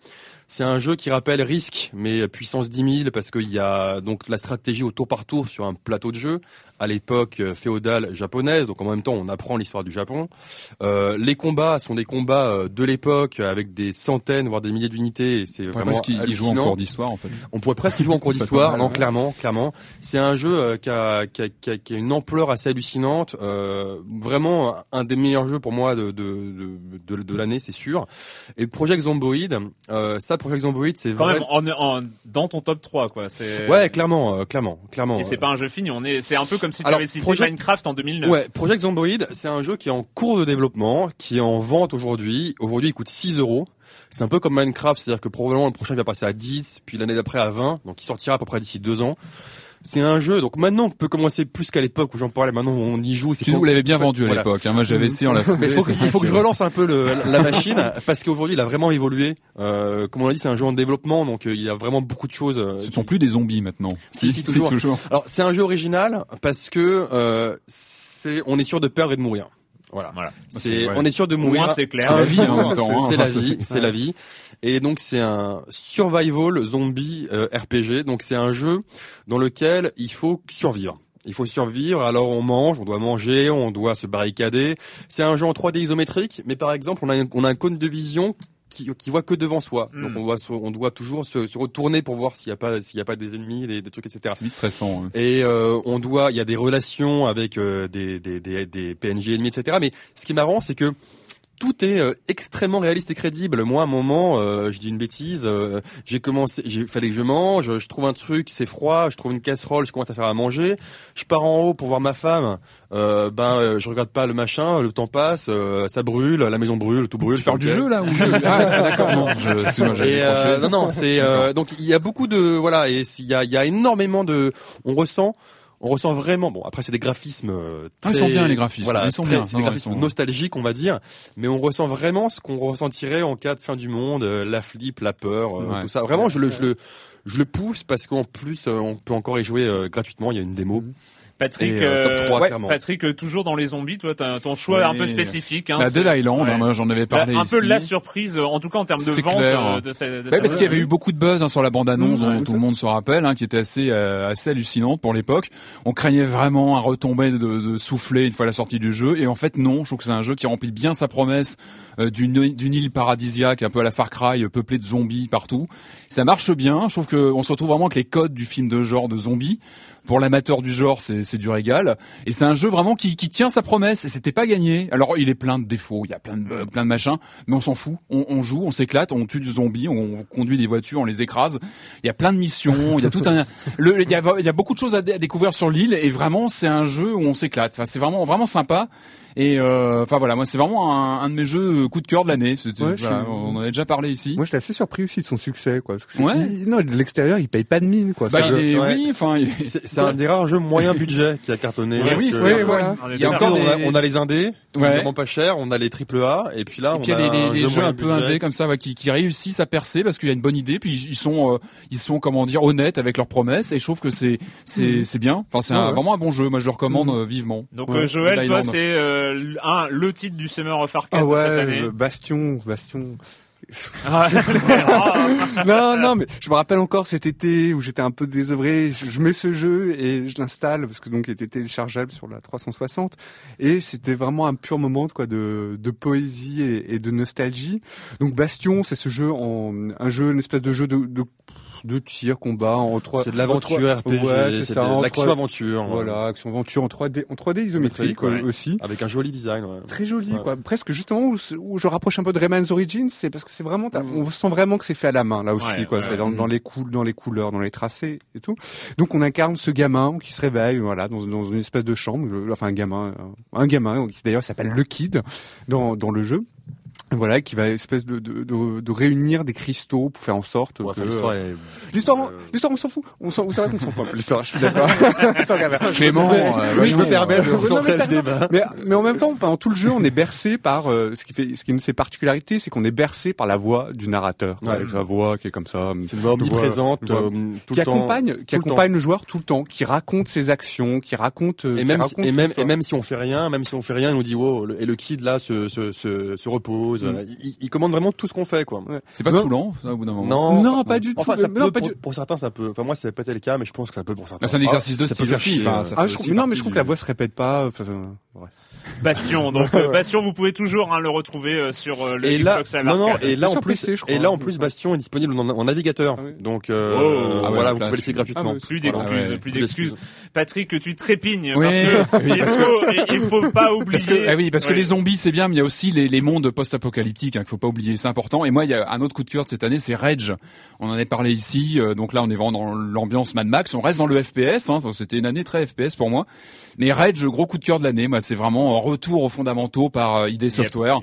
C'est un jeu qui rappelle Risk, mais puissance 10 000, parce qu'il y a donc la stratégie au tour par tour sur un plateau de jeu, à l'époque euh, féodale japonaise, donc en même temps on apprend l'histoire du Japon. Euh, les combats sont des combats euh, de l'époque, avec des centaines, voire des milliers d'unités, c'est Ouais, vraiment parce qu'il il joue en cours d'histoire en fait. On pourrait presque y jouer en [laughs] cours d'histoire, non mal, ouais. clairement, clairement. C'est un jeu euh, qui, a, qui, a, qui, a, qui a une ampleur assez hallucinante, euh, vraiment un des meilleurs jeux pour moi de, de, de, de, de l'année, c'est sûr. Et Project Zomboid, euh, ça Project Zomboid, c'est Quand vrai. même en, en- dans ton top 3 quoi. C'est Ouais, clairement, euh, clairement, clairement. Et c'est pas un jeu fini. On est c'est un peu comme si tu Alors, avais cité Project- Minecraft en 2009. Ouais, Project Zomboid, c'est un jeu qui est en cours de développement, qui est en vente aujourd'hui. Aujourd'hui, il coûte 6 euros. C'est un peu comme Minecraft, c'est-à-dire que probablement le prochain va passer à 10, puis l'année d'après à 20, donc il sortira à peu près d'ici deux ans. C'est un jeu, donc maintenant on peut commencer plus qu'à l'époque où j'en parlais, maintenant on y joue. Tu nous l'avais bien vendu à Voilà. l'époque. Hein. Moi j'avais essayé en la foulée. Mais il faut, que- faut je relance un peu le, la [laughs] machine, parce qu'aujourd'hui il a vraiment évolué. Euh, comme on l'a dit, c'est un jeu en développement, donc euh, il y a vraiment beaucoup de choses. euh, Ce ne sont plus des zombies maintenant. Si, si, [laughs] toujours. Alors c'est un jeu original parce que euh, c'est on est sûr de perdre et de mourir. Voilà. Voilà. C'est ouais. on est sûr de mourir. c'est clair. C'est la Un vie, hein, jour. en même temps, hein. C'est la vie, c'est- la vie. Et donc c'est un survival zombie euh, RPG. Donc c'est un jeu dans lequel il faut survivre. Il faut survivre, alors on mange, on doit manger, on doit se barricader. C'est un jeu en 3D isométrique, mais par exemple, on a un, on a un cône de vision qui, qui voit que devant soi. Mm. Donc on doit, on doit toujours se, se retourner pour voir s'il n'y a pas, s'il y a pas des ennemis, des, des trucs, etc. C'est vite stressant. hein. Et euh, on doit, il y a des relations avec euh, des, des, des, des PNJ ennemis, etc. Mais ce qui est marrant, c'est que tout est euh, extrêmement réaliste et crédible. Moi, à un moment, euh, je dis une bêtise, euh, j'ai commencé, il fallait que je mange, je trouve un truc, c'est froid, je trouve une casserole, je commence à faire à manger, je pars en haut pour voir ma femme, euh, ben je regarde pas le machin, le temps passe, ça brûle, la maison brûle, tout brûle. Tu parles du jeu là ou [laughs] ah, D'accord, non, je, et, non, non, c'est donc il y a beaucoup de voilà et il y a, il y a énormément de, on ressent on ressent vraiment bon après c'est des graphismes très, ah, ils sont bien les graphismes. voilà ils sont très, bien. des graphismes nostalgiques on va dire mais on ressent vraiment ce qu'on ressentirait en cas de fin du monde euh, la flip la peur euh, tout ça. Vraiment je le je le je le pousse parce qu'en plus euh, on peut encore y jouer gratuitement. Il y a une démo Patrick, euh, 3, ouais, Patrick, euh, toujours dans les zombies, toi, t'as ton choix un peu spécifique. Hein, la Dead Island, ouais. hein, j'en avais parlé Un ici. peu la surprise, euh, en tout cas en termes de vente. Euh, de, de, de parce qu'il y avait eu beaucoup de buzz hein, sur la bande-annonce, mmh, tout le monde se rappelle, hein, qui était assez assez hallucinante pour l'époque. On craignait vraiment un retombé de, de souffler une fois la sortie du jeu, et en fait non. Je trouve que c'est un jeu qui remplit bien sa promesse d'une d'une île paradisiaque, un peu à la Far Cry, peuplée de zombies partout. Ça marche bien. Je trouve qu'on se retrouve vraiment avec les codes du film de genre de zombies pour l'amateur du genre, c'est du régal. Et c'est un jeu vraiment qui, qui tient sa promesse. Et c'était pas gagné. Alors il est plein de défauts, il y a plein de bugs, plein de machins, mais on s'en fout. On, on, joue, on s'éclate, on tue des zombies, on conduit des voitures, on les écrase. Il y a plein de missions, il y a tout un, le, il y a, il y a beaucoup de choses à, à découvrir sur l'île. Et vraiment, c'est un jeu où on s'éclate. Enfin, c'est vraiment vraiment sympa. Et euh, enfin voilà, moi c'est vraiment un, un, de mes jeux coup de cœur de l'année. Ouais, voilà, on en a déjà parlé ici. Moi j'étais assez surpris aussi de son succès quoi. Parce que ouais. non, de l'extérieur il paye pas de mine quoi. Bah, il est, oui, enfin c'est un des rares jeux moyen budget qui a cartonné. oui, c'est voilà. Il y a encore on, a, on a les indés, ouais. vraiment pas cher, on a les triple A et puis là et puis on a les, les, jeux, jeux un peu indés comme ça ouais, qui, qui réussissent à percer parce qu'il y a une bonne idée puis ils sont euh, ils sont comment dire honnêtes avec leurs promesses et je trouve que c'est c'est mm. c'est bien. Enfin c'est vraiment un bon jeu. Moi je le recommande mm. vivement. Donc Joël, toi c'est un le titre du Summer of Arcade ah ouais, de cette année. Bastion, Bastion. Ah non, non, mais je me rappelle encore cet été où j'étais un peu désœuvré. Je, mets ce jeu et je l'installe parce que donc il était téléchargeable sur la 360 et c'était vraiment un pur moment quoi de, de poésie et, et, de nostalgie. Donc Bastion, c'est ce jeu en un jeu, une espèce de jeu de, de de tir, combat en 3 C'est de l'aventure RPG, ouais, c'est ça, l'action aventure. Voilà, action aventure en 3D, en 3D isométrique ouais. aussi. Avec un joli design. Ouais. Très joli, quoi. Presque justement où, où, je rapproche un peu de Rayman's Origins, c'est parce que c'est vraiment, mm. on sent vraiment que c'est fait à la main là aussi, quoi. c'est dans, dans, les coups, dans les couleurs, dans les tracés et tout. Donc on incarne ce gamin qui se réveille, voilà, dans, dans une espèce de chambre, enfin un gamin, un gamin qui d'ailleurs s'appelle le Kid dans dans le jeu voilà qui va espèce de, de, de, de, réunir des cristaux pour faire en sorte ouais, que l'histoire est... l'histoire euh... l'histoire on s'en fout. On s'en vous savez qu'on s'en fout un peu l'histoire je suis d'accord. [laughs] Clément euh, oui je me permets de concentrer le débat. Mais, mais en même temps pendant tout le jeu on est bercé par euh, ce qui fait ce qui est une de ses particularités c'est qu'on est bercé par la voix du narrateur. Ouais. avec sa voix qui est comme ça c'est une voix omniprésente euh, tout qui le accompagne temps, qui accompagne le, le, joueur tout le temps qui raconte ses actions qui raconte et même et même et même si on fait rien même si on fait rien il nous dit wow et le kid là se se se, se repose mm. il, il commande vraiment tout ce qu'on fait quoi. Ouais. C'est pas non. saoulant ça, au bout d'un moment. Non, non, pas du tout. Enfin, ça non, peut, pas pour, du... pour, certains ça peut. Enfin moi c'est peut-être le cas mais je pense que ça peut pour certains. C'est un exercice de ah, style aussi. Enfin, ah, je trouve, non mais je trouve que la voix se répète pas. Enfin, bref. Bastion. Donc euh, Bastion, vous pouvez toujours hein, le retrouver euh, sur euh, le et là, Xbox non, non, et là en plus, PC, crois, et là en plus, Bastion est disponible en, en navigateur. Ah oui. Donc euh, oh, ah ouais, voilà, vous pouvez laisser gratuitement. Ah, plus d'excuses, ah ouais, plus d'excuses. Patrick, tu trépignes oui, parce que [laughs] il faut, il faut pas oublier. Parce que, ah oui, parce que les zombies c'est bien, mais il y a aussi les, les mondes post-apocalyptiques hein, qu'il faut pas oublier, c'est important. Et moi, il y a un autre coup de cœur de cette année, c'est Rage. On en a parlé ici. donc là, on est vraiment dans l'ambiance Mad Max. On reste dans le FPS. Hein, C'était une année très FPS pour moi. Mais Rage, gros coup de cœur de l'année. Moi, c'est vraiment un retour aux fondamentaux par ID Software.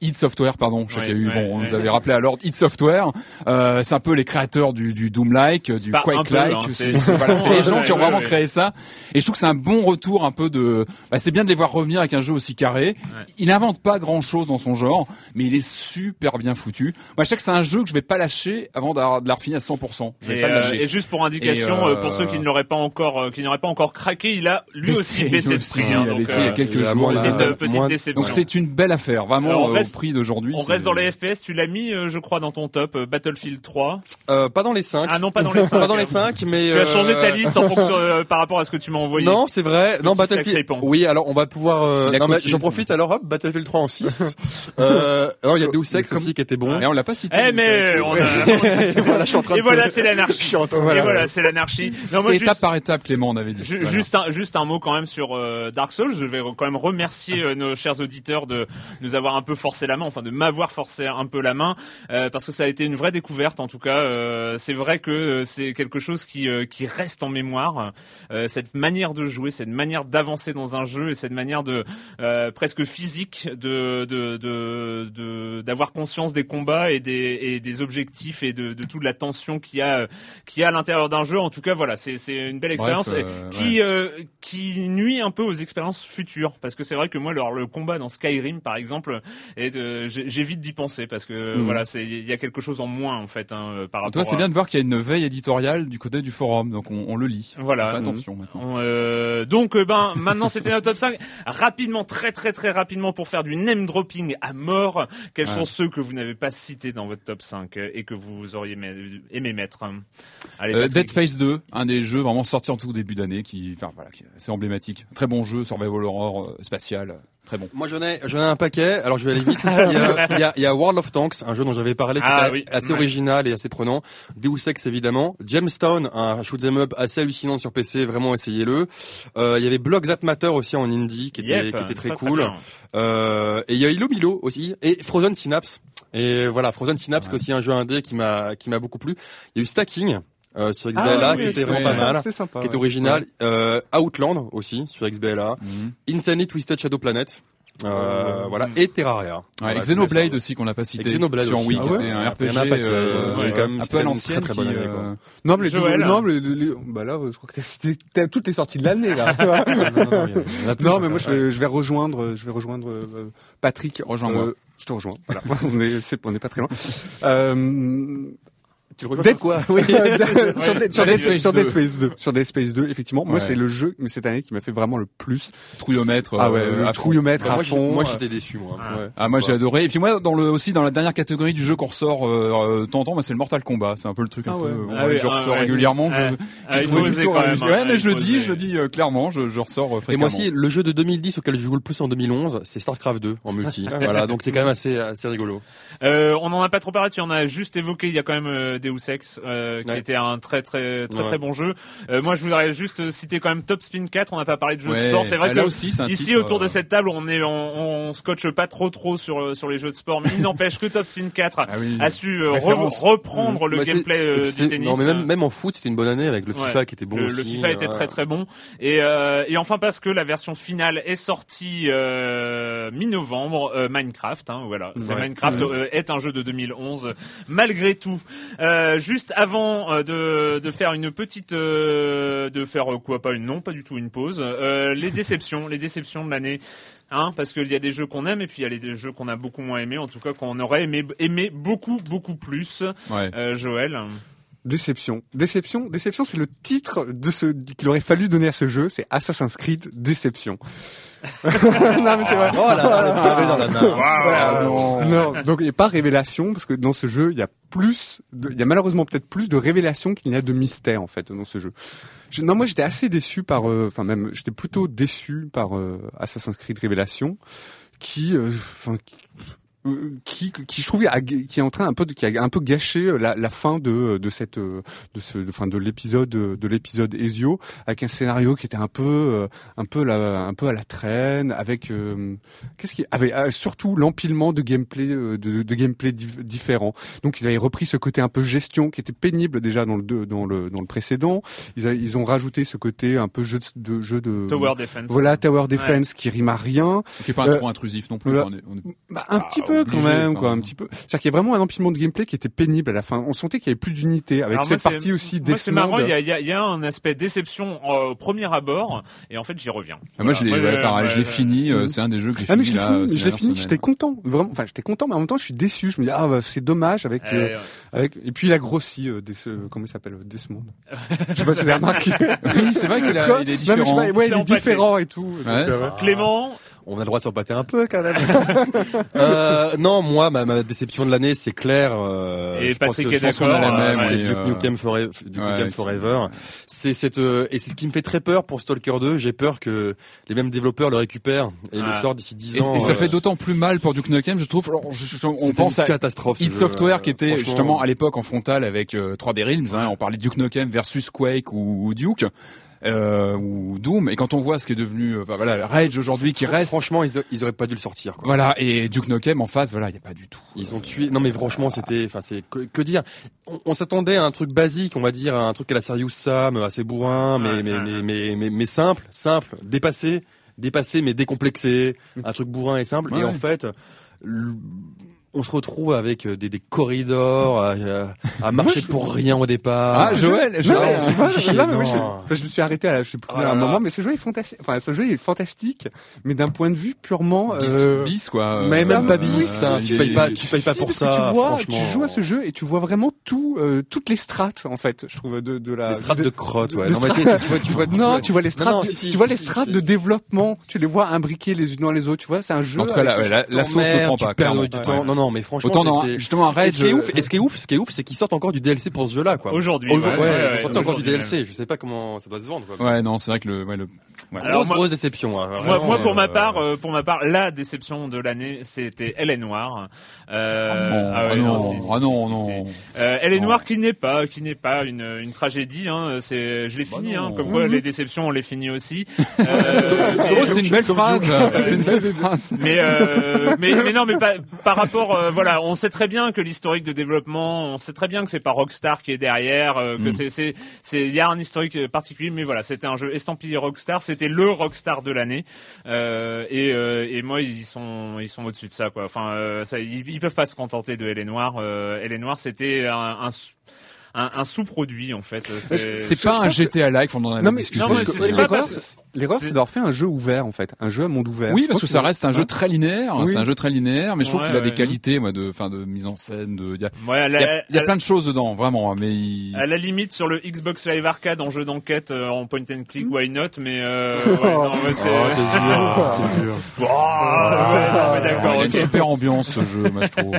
Id Software, pardon, je sais Ouais, qu'il y a eu, ouais, bon, on nous avait rappelé à l'ordre, Id Software, euh, c'est un peu les créateurs du, du Doom-like, du Quake-like, hein, c'est voilà, c'est [laughs] les gens ouais, qui ont ouais, vraiment ouais. créé ça, et je trouve que c'est un bon retour un peu de, bah, c'est bien de les voir revenir avec un jeu aussi carré, il n'invente pas grand chose dans son genre, mais il est super bien foutu, moi je sais que c'est un jeu que je vais pas lâcher avant d'avoir- de la refiner à 100%, je vais Et, pas le euh, lâcher. et juste pour indication, euh, pour ceux qui ne l'auraient pas encore, euh, qui n'auraient pas encore craqué, il a lui aussi Baissé, aussi, prix. hein, il a donc, baissé il y a quelques il a jours. petite, euh, petite déception. Donc c'est une belle affaire, vraiment euh, reste- prix d'aujourd'hui. On reste dans les FPS, tu l'as mis, euh, je crois, dans ton top, euh, Battlefield 3. Euh, pas dans les 5 Ah non, pas dans les [laughs] 5. Pas dans les 5 mais Tu as changé ta liste en fonction, euh, [laughs] par rapport à ce que tu m'as envoyé. Non, c'est vrai. Non, Battlefield. Oui, alors on va pouvoir. Euh... Non, mais j'en profite. Alors hop, Battlefield 3 en 6. [laughs] euh... Alors il y a Deus Ex aussi qui était bon. Et on l'a pas cité. Eh mais on a... voilà, je suis en train de Et voilà, c'est l'anarchie. Et voilà. c'est l'anarchie. Non, moi, C'est juste- étape par étape, Clément, on avait dit. Juste un juste un mot quand même sur Dark Souls. Je vais quand même remercier nos chers auditeurs de nous avoir un peu forcé forcer la main, enfin de m'avoir forcé un peu la main, parce que ça a été une vraie découverte. En tout cas, c'est vrai que c'est quelque chose qui qui reste en mémoire. cette manière de jouer, cette manière d'avancer dans un jeu et cette manière de presque physique de de d'avoir conscience des combats et des et des objectifs et de, de toute la tension qu'il y a qui a à l'intérieur d'un jeu. En tout cas, voilà, c'est c'est une belle expérience qui qui nuit un peu aux expériences futures parce que c'est vrai que moi alors, le combat dans Skyrim par exemple j'évite d'y penser parce que mm. voilà c'est il y a quelque chose en moins en fait hein, par rapport toi c'est bien de voir qu'il y a une veille éditoriale du côté du forum donc on, on le lit voilà attention maintenant euh, donc euh, ben maintenant c'était notre top 5 rapidement très très très rapidement pour faire du name dropping à mort quels sont ceux que vous n'avez pas cités dans votre top 5 et que vous auriez aimé mettre Allez, euh, Dead Space 2 un des jeux vraiment sortis en tout début d'année qui enfin voilà c'est emblématique très bon jeu survival horror spatial Très bon. Moi j'en ai j'en ai un paquet. Alors je vais aller vite. [laughs] il, y a, il, y a, il y a World of Tanks, un jeu dont j'avais parlé, qui ah, était assez original et assez prenant. Deus Ex évidemment. Jamestown, un shoot 'em up assez hallucinant sur PC. Vraiment essayez-le. Euh, il y avait Block That Matter aussi en indie, qui était qui était très, cool. euh, et il y a Ilo Milo aussi et Frozen Synapse. Et voilà, Frozen Synapse, qui est aussi un jeu indé qui m'a qui m'a beaucoup plu. Il y a eu Stacking. Euh, sur XBLA ah qui était vraiment pas mal, qui était original. Euh, Outland aussi sur XBLA. Mm Insanity Twisted Shadow Planet. Euh, voilà et Terraria. Ouais, Xenoblade aussi qu'on n'a pas cité Xenoblade sur Wii, ah qui était un RPG euh, quand même, un peu à l'ancienne. Très, très qui, euh... Non mais les, non mais les, bah là je crois que t'as toutes les sorties de l'année là. [laughs] non, mais moi je vais, je vais rejoindre je vais rejoindre euh, Patrick. Rejoins-moi. Euh, je te rejoins. Voilà. [laughs] on est c'est on est pas très loin. Euh, tu le Dead, quoi [laughs] oui. [laughs] [laughs] sur, Dead, sur, Dead, Space sur Dead Space 2. Sur Dead Space 2, effectivement. Moi, c'est le jeu, mais cette année, qui m'a fait vraiment le plus. Trouillomètre. Ah ouais, euh, trouillomètre à fond. Moi, j'étais déçu, moi. Ah, ah moi, j'ai adoré. Et puis moi, dans le aussi dans la dernière catégorie du jeu qu'on ressort euh, temps moi, c'est le Mortal Kombat. C'est un peu le truc un ah peu. Ah ouais, je ressors régulièrement. J'ai trouvé plutôt. Ouais, mais je le dis, je le dis clairement, je, je ressors fréquemment. Et moi aussi, le jeu de 2010 auquel je joue le plus en 2011, c'est Starcraft 2 en multi. Voilà, donc c'est quand même assez assez rigolo. Euh, on en a pas trop parlé, tu en as juste évoqué. Il y a quand même Deus Ex. Euh, qui était un très très très très bon jeu. Euh, moi, je voudrais juste citer quand même Top Spin 4. On n'a pas parlé de jeux de sport. C'est vrai que aussi, ici autour de euh, cette table, on est on, on scotche pas trop trop sur sur les jeux de sport, mais il [laughs] n'empêche que Top Spin 4 ah a su reprendre mmh. le bah, gameplay du tennis. Non, mais même, même en foot, c'était une bonne année avec le FIFA qui était bon le, aussi. Le FIFA était très très bon. Et et enfin parce que la version finale est sortie mi-novembre, Minecraft. Hein, voilà, c'est Minecraft est un jeu de 2011 malgré tout. Juste avant euh, de, de faire une petite, euh, de faire euh, quoi pas une non, pas du tout une pause. les déceptions, les déceptions de l'année. Hein, parce qu'il y a des jeux qu'on aime et puis il y a des jeux qu'on a beaucoup moins aimés, en tout cas qu'on aurait aimé, aimé beaucoup beaucoup plus. Ouais. Joël. Déception. Déception. Déception, c'est le titre de ce qu'il aurait fallu donner à ce jeu. C'est Assassin's Creed Déception. [laughs] non mais c'est vrai. Oh là, dans la non. donc il n'y a pas révélation parce que dans ce jeu il y a plus, il y a malheureusement peut-être plus de révélations qu'il n'y a de mystère en fait dans ce jeu. non moi j'étais assez déçu par, euh, enfin même j'étais plutôt déçu par euh, Assassin's Creed Révélation qui, euh, enfin qui, qui je trouve qui est en train un peu de, qui a un peu gâché euh, la, la fin de de cette euh, de ce de, fin de l'épisode de l'épisode Ezio avec un scénario qui était un peu euh, un peu la un peu à la traîne avec qu'est-ce qui avait surtout l'empilement de gameplay de, de gameplay différents donc ils avaient repris ce côté un peu gestion qui était pénible déjà dans le dans le dans le précédent. Ils ils ont rajouté ce côté un peu jeu de, jeu de tower defense. voilà tower defense qui rime à rien. Qui est pas trop intrusif non plus on est, Bah, un petit peu quand même, quoi, un petit peu. C'est-à-dire qu'il y a vraiment un empilement de gameplay qui était pénible à la fin. On sentait qu'il y avait plus d'unité avec cette partie aussi Moi, c'est marrant, il y a, y, a, y a, un aspect déception au premier abord, et en fait, j'y reviens. Ah, moi, je l'ai, ouais, pareil, je l'ai fini. Euh, c'est un des jeux que j'ai ah, fini. Mais je l'ai fini. J'étais content, vraiment. Enfin, j'étais content, mais en même temps, je suis déçu. Je me dis, ah, bah, c'est dommage avec, euh, avec. Et puis, il a grossi. Euh, des, comment il s'appelle, Desmond. [laughs] je sais pas si vous avez remarqué. oui, c'est vrai qu'il est différent. ouais, il est différent et tout. Clément on a le droit de s'empâter un peu quand même. [laughs] euh, non, moi, ma, ma déception de l'année, c'est clair. Euh, et je pense que, je qu'on a la même. C'est Duke Nukem Forever. Duke Nukem Forever. C'est cette euh, et c'est ce qui me fait très peur pour Stalker 2. J'ai peur que les mêmes développers le récupèrent et le sortent d'ici 10 ans. Et, ça euh, fait d'autant plus mal pour Duke Nukem, je trouve. Alors, on pense à catastrophe. Id Software qui était justement à l'époque en frontal avec 3D Realms. Hein, on parlait Duke Nukem versus Quake ou, ou Duke euh, ou Doom. Et quand on voit ce qui est devenu, euh, bah, voilà, Rage aujourd'hui qui reste, Franchement, ils, a- ils auraient pas dû le sortir. Quoi. voilà, et Duke Nukem en face, voilà, il y a pas du tout. Ils ont tué. Non mais franchement, c'était. Enfin, c'est que, que dire. On, on s'attendait à un truc basique, on va dire, à un truc à la Serious Sam, assez bourrin, mais mais, mais, mais mais mais simple, simple, dépassé, dépassé mais décomplexé, un truc bourrin et simple. Ouais, et en fait, on se retrouve avec euh, des, des corridors à, à- à marcher [laughs] pour rien au départ. Ah, Joël, Non, Joël, mais, tu vois, chier, là, mais oui, je, non. enfin, je me suis arrêté à, je sais plus à un là. moment, mais ce jeu est fantastique. Enfin, ce jeu est fantastique, mais d'un point de vue purement. bis, euh, bis, quoi. mais Euh, même pas euh, bis, tu payes pas, tu payes pas si, pour parce ça. que tu vois, franchement. tu joues à ce jeu et tu vois vraiment tout, euh, toutes les strates en fait. Je trouve de, de la. Les strates de crotte, ouais. de Non, mais tu, vois, tu vois, Non, tu vois les strates, non, de- si, si, tu vois les strates de développement. Tu les vois imbriquées les unes dans les autres. Tu vois, c'est un jeu. En tout cas, la, avec- la, la sauce ne prend pas. Non, non, mais franchement, Autant c'est- justement, un Et Rage. ce qui est ouf, euh, et ce qui est ouf, ce qui est ouf, c'est qu'ils sortent encore du DLC pour ce jeu-là, quoi. Aujourd'hui, Aujourd- ouais, ouais, ouais, ils ouais, sortent encore du aujourd'hui DLC. Je sais pas comment ça doit se vendre, quoi. Ouais, non, c'est vrai que le, ouais, le, ouais. Alors, grosse, moi- grosse déception. hein, Moi, moi, pour ma euh, part, euh, pour ma part, la déception de l'année, c'était Elle est noire. Euh, Ah non, ah ouais, ah non, ah non, non. Euh, Elle est Non. noire qui n'est pas, qui n'est pas une, une tragédie. Hein. C'est, je l'ai fini. Bah non. hein, comme quoi, les déceptions, on les finit aussi. [laughs] Euh, c'est une belle phrase. C'est une belle phrase. mais, euh, mais mais non mais pas, par rapport euh, voilà on sait très bien que l'historique de développement on sait très bien que c'est pas Rockstar qui est derrière euh, que Mm. c'est c'est c'est il y a un historique particulier mais voilà c'était un jeu estampillé Rockstar c'était le Rockstar de l'année. Euh, et euh, et moi ils sont ils sont au-dessus de ça quoi. Enfin euh, ça, ils, ils peuvent pas se contenter de Elle est noire euh, Elle est noire c'était un, un, un sous-produit en fait c'est pas un GTA like, on en a Non mais discuté. Mais l'erreur, c'est- d'avoir fait un jeu ouvert en fait, un jeu à monde ouvert. Oui, parce que ça reste un jeu très linéaire. C'est un jeu très linéaire, mais je trouve qu'il a des qualités, moi, de, enfin, de mise en scène. De, il y a, plein de choses dedans, vraiment. Mais il... À la limite sur le Xbox Live Arcade en jeu d'enquête euh, en point and click, why not Mais euh, c'est. Mais d'accord. il a une ok. super ambiance ce jeu, moi je trouve.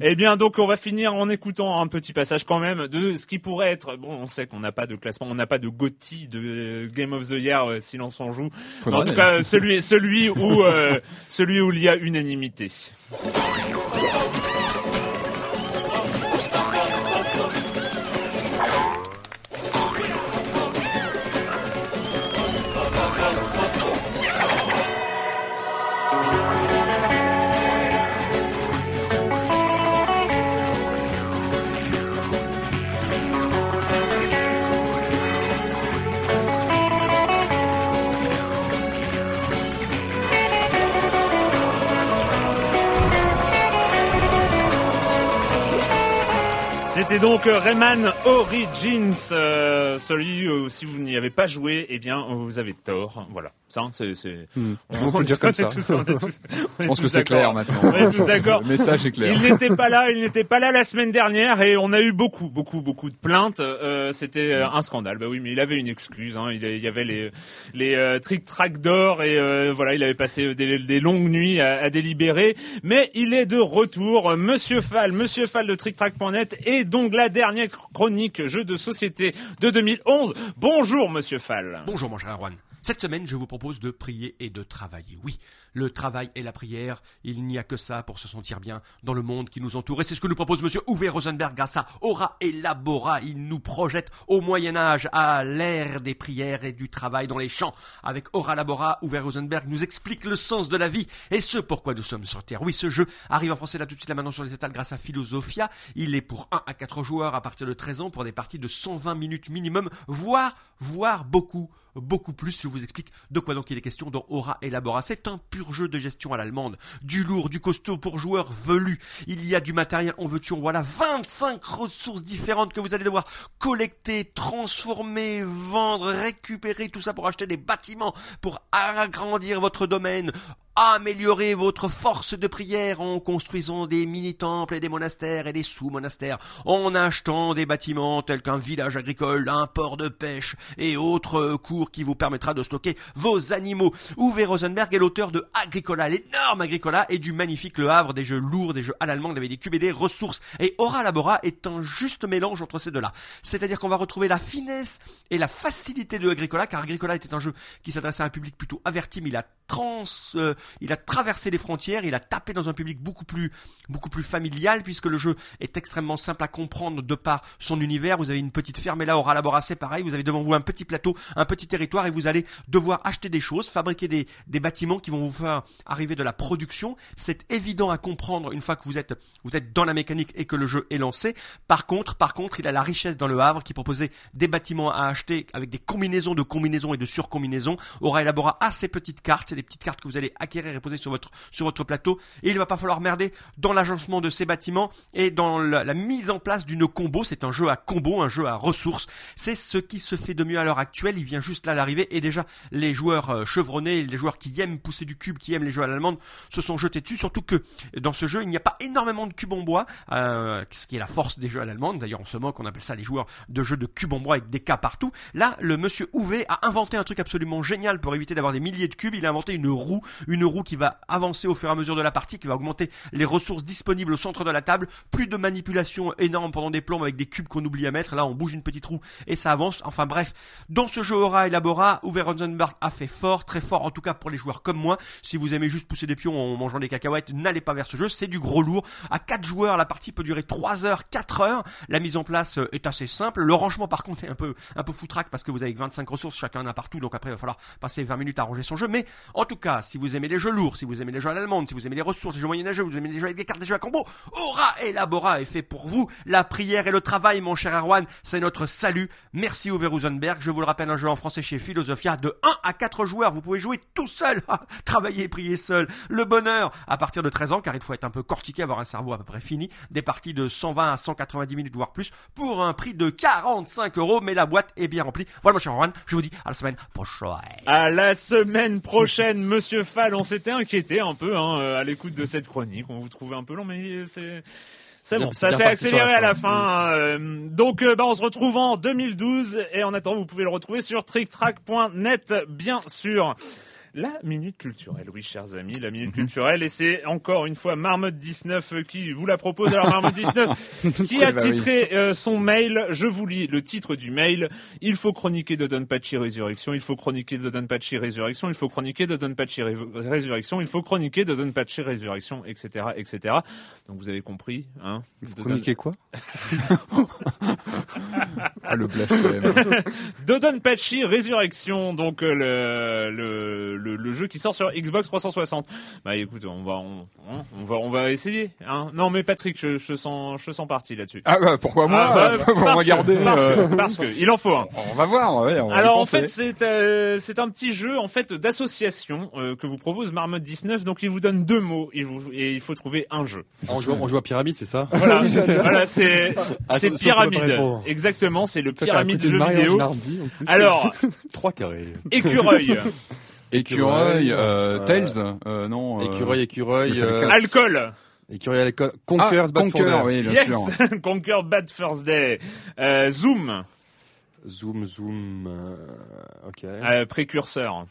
Eh bien, donc on va finir en écoutant un petit passage quand même de ce qui pourrait être. Bon, on sait qu'on n'a pas de classement, on n'a pas de GOTY de Game of the Year euh, si l'on s'en joue. Faudra en tout cas, celui, celui où, euh, celui où il y a unanimité. [laughs] C'était donc euh, Rayman Origins, euh, celui où si vous n'y avez pas joué, eh bien vous avez tort. Voilà, ça c'est. c'est- On peut le dire [laughs] comme ça. tous- on est tous- on Je pense que c'est clair maintenant. On est tous d'accord. Le message est clair. Il n'était pas là, il n'était pas là la semaine dernière et on a eu beaucoup, beaucoup, beaucoup de plaintes. Euh, C'était euh, un scandale. Bah oui, mais il avait une excuse. Hein. Il y avait les les euh, trick track d'or et euh, voilà, il avait passé des, des longues nuits à, à délibérer. Mais il est de retour, Monsieur Fall, Monsieur Fall de TrickTrack.net et donc la dernière chronique jeu de société de 2011. Bonjour Monsieur Fall. Bonjour mon cher Erwan. Cette semaine, je vous propose de prier et de travailler. Oui, le travail et la prière, il n'y a que ça pour se sentir bien dans le monde qui nous entoure. Et c'est ce que nous propose monsieur Uwe Rosenberg grâce à Aura Elabora. Il nous projette au Moyen-Âge, à l'ère des prières et du travail dans les champs. Avec Aura Elabora, Uwe Rosenberg nous explique le sens de la vie et ce pourquoi nous sommes sur Terre. Oui, ce jeu arrive en français là tout de suite là maintenant sur les étals grâce à Philosophia. Il est pour 1 à 4 joueurs à partir de 13 ans pour des parties de 120 minutes minimum, voire, voire beaucoup beaucoup plus. Je vous explique de quoi donc il est question dans Aura Elabora. C'est un pur jeu de gestion à l'allemande. Du lourd, du costaud pour joueurs velus. Il y a du matériel, on veut tu, on voilà 25 ressources différentes que vous allez devoir collecter, transformer, vendre, récupérer, tout ça pour acheter des bâtiments, pour agrandir votre domaine, améliorer votre force de prière en construisant des mini-temples et des monastères et des sous-monastères, en achetant des bâtiments tels qu'un village agricole, un port de pêche et autres cours qui vous permettra de stocker vos animaux. Uwe Rosenberg est l'auteur de Agricola, l'énorme Agricola et du magnifique Le Havre, des jeux lourds, des jeux à l'allemande avec des cubes et des ressources. Et Aura Labora est un juste mélange entre ces deux-là. C'est-à-dire qu'on va retrouver la finesse et la facilité de Agricola, car Agricola était un jeu qui s'adressait à un public plutôt averti, mais il a trans, euh, il a traversé les frontières, il a tapé dans un public beaucoup plus, beaucoup plus familial puisque le jeu est extrêmement simple à comprendre de par son univers. Vous avez une petite ferme et là, au Ralabora, c'est pareil. Vous avez devant vous un petit plateau, un petit territoire et vous allez devoir acheter des choses, fabriquer des, des bâtiments qui vont vous faire arriver de la production. C'est évident à comprendre une fois que vous êtes, vous êtes dans la mécanique et que le jeu est lancé. Par contre, par contre, il a la richesse dans le Havre qui proposait des bâtiments à acheter avec des combinaisons de combinaisons et de surcombinaisons. Aura élaboré assez petites cartes, c'est des petites cartes que vous allez acquérir et poser sur votre sur votre plateau. Et il va pas falloir merder dans l'agencement de ces bâtiments et dans la, la mise en place d'une combo. C'est un jeu à combo, un jeu à ressources. C'est ce qui se fait de mieux à l'heure actuelle. Il vient juste là d'arriver et déjà les joueurs euh, chevronnés, les joueurs qui aiment pousser du cube, qui aiment les jeux à l'allemande, se sont jetés dessus. Surtout que dans ce jeu, il n'y a pas énormément de cubes en bois, euh, ce qui est la force des jeux à l'allemande. D'ailleurs, on se moque, on appelle ça les joueurs de jeux de cubes en bois avec des cas partout. Là, le monsieur Ouvé a inventé un truc absolument génial pour éviter d'avoir des milliers de cubes. Il a inventé une roue, une roue qui va avancer au fur et à mesure de la partie, qui va augmenter les ressources disponibles au centre de la table. Plus de manipulation énorme pendant des plombs avec des cubes qu'on oublie à mettre. Là, on bouge une petite roue et ça avance. Enfin bref, dans ce jeu Aura Elabora, Uwe Rosenberg a fait fort, très fort, en tout cas pour les joueurs comme moi. Si vous aimez juste pousser des pions en mangeant des cacahuètes, n'allez pas vers ce jeu. C'est du gros lourd. À 4 joueurs, la partie peut durer 3 heures, 4 heures. La mise en place euh, est assez simple. Le rangement, par contre, est un peu, un peu foutraque parce que vous avez 25 ressources, chacun en a partout. Donc après, il va falloir passer 20 minutes à ranger son jeu. Mais en tout cas, si vous aimez les jeux lourds, si vous aimez les jeux à l'allemande, si vous aimez les ressources, les jeux moyenâgeux, vous aimez les jeux avec des cartes, des jeux à combo, Aura Elabora est fait pour vous. La prière et le travail, mon cher Erwan, c'est notre salut. Merci Uwe Rosenberg. Je vous le rappelle, un jeu en français chez Philosophia de 1 à 4 joueurs. Vous pouvez jouer tout seul. [laughs] Travailler et prier seul. Le bonheur à partir de 13 ans, car il faut être un peu cortiqué, avoir un cerveau à peu près fini. Des parties de 120 à 190 minutes, voire plus, pour un prix de 45 euros. Mais la boîte est bien remplie. Voilà, mon cher Erwan. Je vous dis à la semaine prochaine. À la semaine prochaine, Monsieur Fall. On s'était inquiété un peu hein, euh, à l'écoute de cette chronique. On vous trouvait un peu long, mais c'est c'est bon, ça s'est accéléré à la fin. Euh, donc, euh, bah, on se retrouve en 2012 et en attendant, vous pouvez le retrouver sur tricktrack.net, bien sûr. La minute culturelle, oui, chers amis, la minute culturelle, et c'est encore une fois Marmotte 19 qui vous la propose. Alors Marmotte 19 [laughs] qui a titré euh, son mail, je vous lis le titre du mail, il faut chroniquer de Donpachi Résurrection, il faut chroniquer de Donpachi Résurrection, il faut chroniquer de Donpachi Résurrection, il faut chroniquer de Donpachi Résurrection, etc., etc. Donc vous avez compris, hein Chroniquer quoi? [laughs] Ah, le blasphème. Dodonpachi Résurrection, donc euh, le, le, le, le jeu qui sort sur Xbox 360. Bah écoute, on va on, hein, on va on va essayer. Hein non mais Patrick, je, je sens je sens parti là-dessus. Ah bah pourquoi moi Ah, bah, [laughs] parce, regarder. que, parce, que, parce que il en faut un. On va voir. Ouais, on va y Alors en fait c'est euh, c'est un petit jeu en fait d'association euh, que vous propose Marmotte 19. Donc il vous donne deux mots et, vous, et il faut trouver un jeu. on joue, on joue à pyramide, c'est ça? Voilà, [laughs] voilà c'est Ah, c'est pyramide. Exactement, c'est le pyramide jeu vidéo. Genardi, en plus. Alors [laughs] Trois carrés. écureuil, écureuil, euh, euh, Tails, euh, non. euh, Écureuil, écureuil, euh, alcool. écureuil à l'école. Ah, Conquer's Bad Conquer, for oui, bien yes, [laughs] sûr. Conquer Bad First Day. Euh, Zoom, Zoom, zoom. euh, ok. euh, précurseur.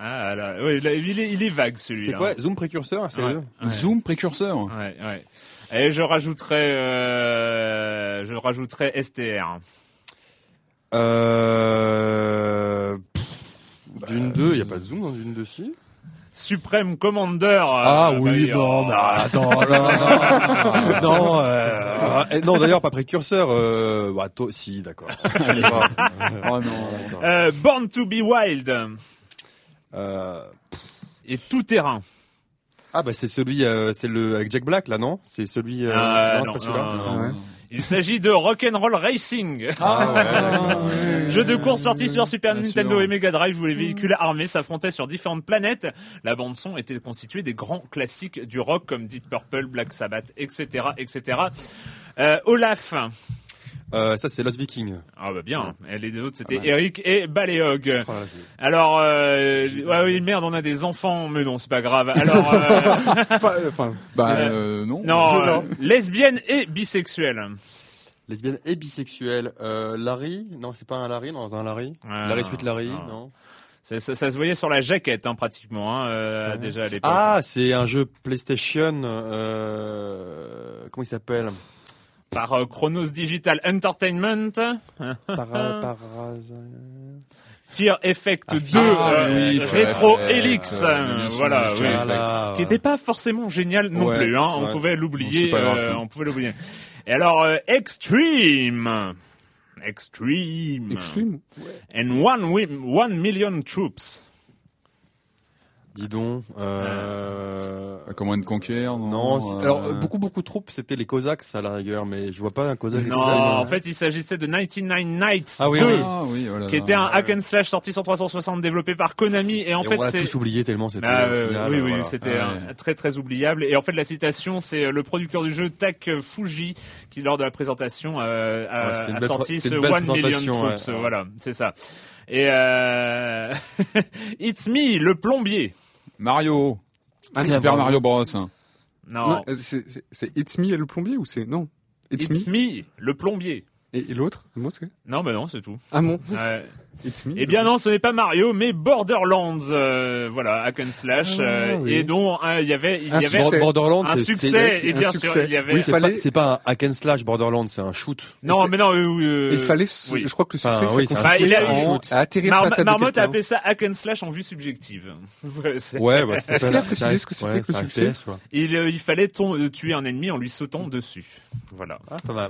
Ah là, ouais, là, il, est, il est vague celui-là. C'est quoi Zoom précurseur C'est Ouais. Ouais. Zoom précurseur. Ouais, ouais. Et je rajouterai, euh, je rajouterai STR. Euh... pff, Dune 2, il n'y a pas de zoom dans Dune 2 si Supreme Commander. Ah euh, oui, bah, non, mais attends, non, non, non, euh, eh, non, d'ailleurs pas précurseur, euh, bah, toi, si, d'accord. [laughs] Oh non. Euh, Born to be Wild Euh, et tout terrain. ah bah c'est celui, euh, c'est le avec Jack Black là, non? C'est celui, euh, Ah, non, c'est non, pas celui-là? Il s'agit de Rock'n'Roll Racing. Ah, [laughs] Jeu de course sorti sur Super Bien Nintendo sûr. et Mega Drive où les véhicules armés s'affrontaient sur différentes planètes. La bande son était constituée des grands classiques du rock comme Deep Purple, Black Sabbath, etc., etc. Euh, Olaf. Euh, ça c'est Lost Viking. Ah bah bien. Et les deux autres c'était Ah ouais. Eric et Baléog. Oh, Alors, euh, ouais, oui, merde, on a des enfants, mais non, c'est pas grave. Alors, euh, [laughs] Enfin, euh, enfin, Bah Euh, euh, non. non, euh, lesbienne et bisexuelle. lesbienne et bisexuelle. Euh, Larry, non, c'est pas un Larry, non, c'est un Larry. Ouais, Larry Sweet Larry, non. non. Ça, ça, ça se voyait sur la jaquette, hein, pratiquement, hein, euh, Ouais. déjà à l'époque. Ah, c'est un jeu PlayStation. Euh, comment il s'appelle? Par euh, Chronos Digital Entertainment. Para, [laughs] para, Fear Effect 2, ah, euh, oui, Retro Fear Helix, euh, voilà, oui. Voilà, qui ouais. n'était pas forcément génial non Ouais, plus. Hein, on ouais. pouvait l'oublier, euh, on pouvait l'oublier. Et alors euh, Extreme, Extreme, Extreme. and one, one million troops. Dis donc. Euh... Comment de Conquer Non. Euh, alors beaucoup beaucoup de troupes, c'était les Cosaques à la rigueur, mais je vois pas un Cosaque. Non, extrême. en fait, il s'agissait de 99 Nights Ah oui, 2. oui. Ah oui, voilà. qui était un hack and slash sorti sur 360 développé par Konami et en Et fait on l'a c'est tous oublié tellement c'était. Ah, euh, final, oui, oui, voilà. c'était Ah, ouais. très très oubliable. Et en fait, la citation, c'est euh, le producteur du jeu Tak Fuji qui, lors de la présentation, euh, a, Ouais, c'était une a belle sorti ce une One Million Troops. ouais. Voilà, c'est ça. Et euh... [laughs] It's me, le plombier. Mario. Ah, Super. Mario Bros. Non, Non, euh, c'est It's Me et le plombier ou c'est non? It's, It's Me? Me, le plombier. et, et l'autre? Non, bah non, c'est tout. Ah bon? Ouais. It's Me. Eh bien non, ce n'est pas Mario, mais Borderlands, euh, voilà, hack and slash, Ah, euh, oui. et dont euh, il y avait, il Un y avait succès. Borderlands, un c'est- succès, et un bien succès. sûr, il y avait. Oui, c'est fallait- pas, c'est pas un hack and slash Borderlands, c'est un shoot. non, mais non, euh, euh, il fallait, oui. je crois que le succès, Enfin, ça oui, c'est un consistait Bah, il a- en- shoot. à atterrir Mar- de Marmotte a appelé ça hack and slash en vue subjective. [laughs] Ouais, c'est- Ouais, bah, c'est Est-ce qu'il a précisé ce que c'était que le un succès. Il, euh, il fallait euh, tuer un ennemi en lui sautant dessus. Voilà. Ah, pas.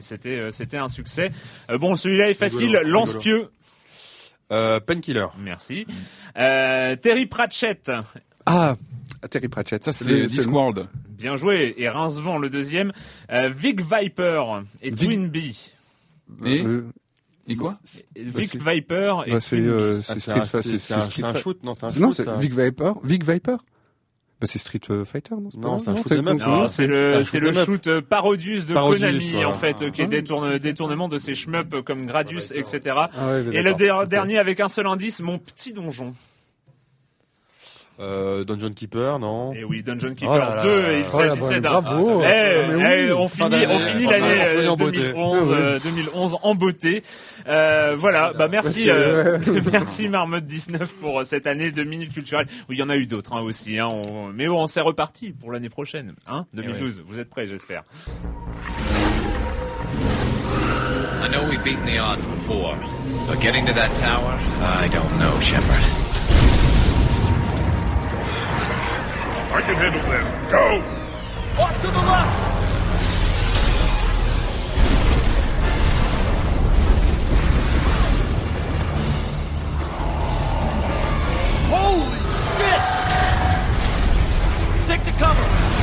C'était euh, c'était un succès. Euh, bon, celui-là est facile. Lance-pieux. Euh, Painkiller. Merci. Euh, Terry Pratchett. Ah, Terry Pratchett. Ça, c'est Le- Discworld. Bien joué. Et Rincevent, le deuxième. Euh, Vic Viper et Vic- Twin Bee. Et, Euh, et quoi Vic c'est- Viper et bah, c'est Twin Bee. euh, Ah, c'est c'est un, c'est- c'est c'est shoot, non, c'est un Non, shoot, c'est ça. Vic Viper. Vic Viper? Bah, c'est Street euh, Fighter, non c'est un shoot c'est le, un c'est shoot le shoot euh, Parodius de Parodius, Konami, voilà. en fait, euh, qui est Ah. détourne, détournement de ses shmups comme Gradius, etc. Ah ouais, Et le dernier avec un seul indice, mon petit donjon. Euh, Dungeon Keeper, non. Et oui, Dungeon Keeper Oh là là 2, là il s'agissait Oh là, d'un... bravo. Eh, Ah, mais eh, oui. on Fin finit, on finit enfin, l'année on finit euh, en beauté. 2011, Ah, ouais. euh, 2011 en beauté. Euh, voilà, bah merci, euh, [laughs] merci Marmotte 19 pour euh, cette année de minutes culturelles. Oui, il y en a eu d'autres hein, aussi, hein, on- mais on s'est reparti pour l'année prochaine, hein, 2012. Vous êtes prêts, j'espère. I know we've beaten the odds before, but getting to that tower, I don't know, Shepard. I can handle them. Go! Off to the left! Holy shit! Stick to cover!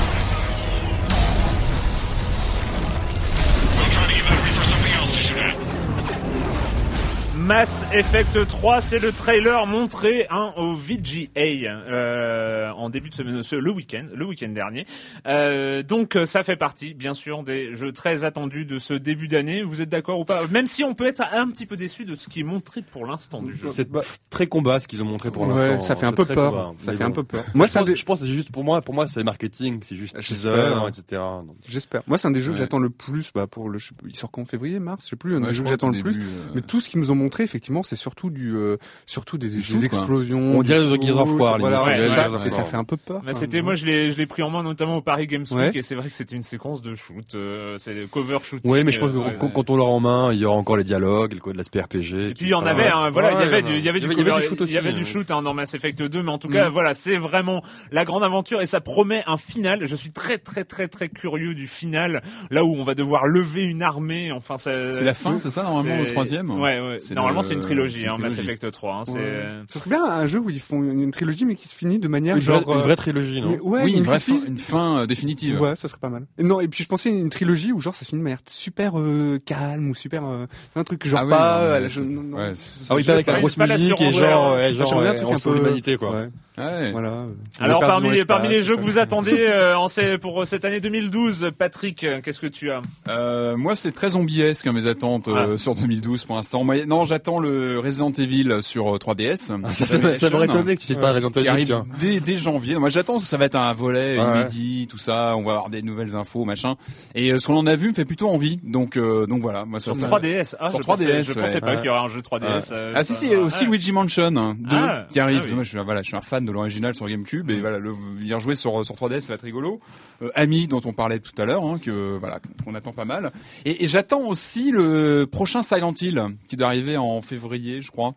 Mass Effect 3, c'est le trailer montré hein, au VGA euh, en début de semaine, ce- le week-end, le week-end dernier. Euh, donc euh, ça fait partie, bien sûr, des jeux très attendus de ce début d'année. Vous êtes d'accord ou pas? Même si on peut être un petit peu déçu de ce qui est montré pour l'instant du jeu. C'est très combat ce qu'ils ont montré pour Ouais, l'instant. ça fait un peu peur. combat. Ça fait bon. un peu peur. Moi, je, c'est un pense, des, je pense que c'est juste pour moi, pour moi c'est marketing, c'est juste J'espère. teaser, etc. J'espère. Moi, c'est un des jeux que Ouais. j'attends le plus, bah, pour le, il sort quand février, mars, je sais plus, un Ouais, des je jeux que j'attends le plus. euh, Mais tout ce qu'ils nous ont montré, effectivement, c'est surtout du, euh, surtout des, explosions. On dirait du le Gears of War, Voilà. Ouais, ça, et fait un peu peur. Bah, c'était moi je l'ai je l'ai pris en main notamment au Paris Games Week Ouais. et c'est vrai que c'était une séquence de shoot euh, c'est cover shooting Oui, mais je pense que euh, quand, ouais. quand on l'aura en main, il y aura encore les dialogues, le code de l'aspect RPG. Et puis il y en avait, hein, voilà, il y avait du, il y avait du, il y avait cover- du shoot il y aussi, avait hein. du shoot hein, dans Mass Effect 2, mais en tout cas, Mm. voilà, c'est vraiment la grande aventure et ça promet un final. Je suis très, très, très, très curieux du final, là où on va devoir lever une armée. Enfin, ça- C'est la fin, c'est ça, normalement, le troisième Ouais, ouais. C'est Normalement, le- c'est une trilogie, c'est une hein, Mass trilogie. Effect 3. Hein, c'est Ouais. Ce serait bien un jeu où ils font une, trilogie, mais qui se finit de manière Une vraie, genre. une euh, vraie trilogie, non mais- ouais, oui, une, vraie fin, une fin euh, définitive. Ouais, ça serait pas mal. Et non, et puis je pensais une trilogie où genre ça se finit de manière super euh, calme ou super euh, un truc genre Ah oui, pas non, euh, non, non, ouais, c'est- Ah oui, pas avec la grosse musique et genre, genre, bien un truc un peu- l'humanité, quoi. Ouais, Ouais. voilà. Alors parmi les, parmi les jeux que vous attendez euh, en pour cette année 2012, Patrick, euh, qu'est-ce que tu as? Euh, moi, c'est très zombiesque hein, mes attentes euh, sur 2012 pour l'instant. Moi, non, j'attends le Resident Evil sur euh, 3DS. Ah, Ça, ça, ça m'aurait étonné que tu cites pas Resident qui Evil, arrive tiens. dès, dès janvier. Moi, j'attends que ça va être un volet Ouais. inédit, tout ça. On va avoir des nouvelles infos, machin. Et ce qu'on en a vu me fait plutôt envie. Donc, euh, donc voilà. Moi, ça, Sur ça- 3DS. Ah, Sur je pensais, 3DS, je pensais ouais. pas Ouais. qu'il y aurait un jeu 3DS. euh, Ah si si, enfin, aussi ah. Luigi Mansion 2 Ah, qui arrive. ah. Moi, je suis voilà, je suis un fan de l'original sur GameCube Mm. et voilà, le y rejouer sur sur 3DS, ça va être rigolo. Euh, Ami dont on parlait tout à l'heure, hein, que voilà, qu'on attend pas mal. Et, et j'attends aussi le prochain Silent Hill qui doit arriver en février, je crois.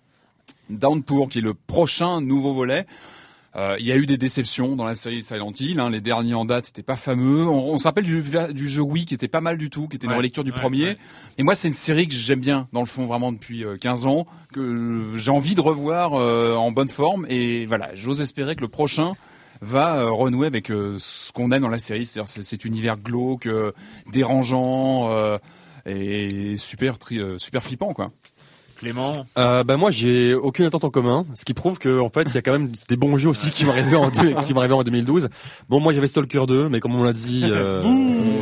Downpour, qui est le prochain nouveau volet. Euh, il y a eu des déceptions dans la série Silent Hill. Hein. Les derniers en date, c'était pas fameux. On, on se rappelle du, du, jeu Wii qui était pas mal du tout, qui était une relecture du premier. Et moi, c'est une série que j'aime bien, dans le fond, vraiment depuis 15 ans, que j'ai envie de revoir en bonne forme. Et voilà, j'ose espérer que le prochain va renouer avec ce qu'on aime dans la série, c'est-à-dire cet univers glauque, dérangeant et super, tri, super flippant, quoi. Clément euh, bah moi j'ai aucune attente en commun, ce qui prouve que en fait il y a quand même des bons jeux aussi qui arriver en qui en 2012. Bon moi j'avais Stalker 2, mais comme on l'a dit, euh,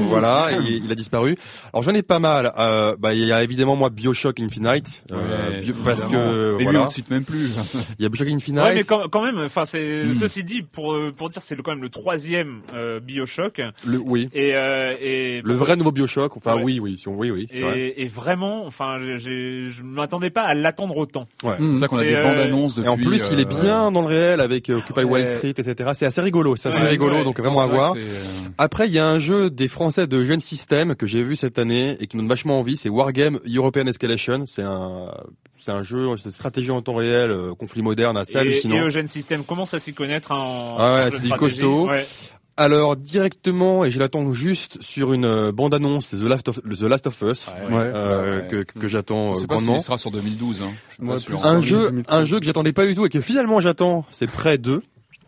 voilà, il, il, a disparu. Alors j'en ai pas mal. Euh, bah il y a évidemment moi Bioshock Infinite, euh, ouais, parce que et voilà. lui on cite même plus. il y a Bioshock Infinite. Ouais, mais quand, quand même, enfin c'est mm. ceci dit pour pour dire c'est quand même le troisième euh, Bioshock. Le oui. Et et le vrai nouveau Bioshock. Enfin ouais. oui oui si on, oui oui. Et, vrai. et vraiment, enfin je m'attendais pas à l'attendre autant. Ouais. C'est ça qu'on a des bandes annonces depuis. Et en plus, il est bien dans le réel avec Occupy Wall Street, etc. C'est assez rigolo, c'est assez ouais, rigolo, donc vraiment à voir. Après, il y a un jeu des Français de Jeune System que j'ai vu cette année et qui me donne vachement envie. C'est Wargame European Escalation. C'est un c'est un jeu de stratégie en temps réel, euh, conflit moderne assez et, hallucinant. Et Eugène System commence à s'y connaître en. Ah ouais, c'est du costaud. Ouais. Alors directement, et je l'attends juste sur une euh, bande-annonce, c'est The Last of The Last of Us ouais, ouais. Euh, ouais. que, que, j'attends euh, grandement. Pas sera sur 2012. Hein. Moi, un jeu, un jeu que j'attendais pas du tout et que finalement j'attends, c'est Prêt 2.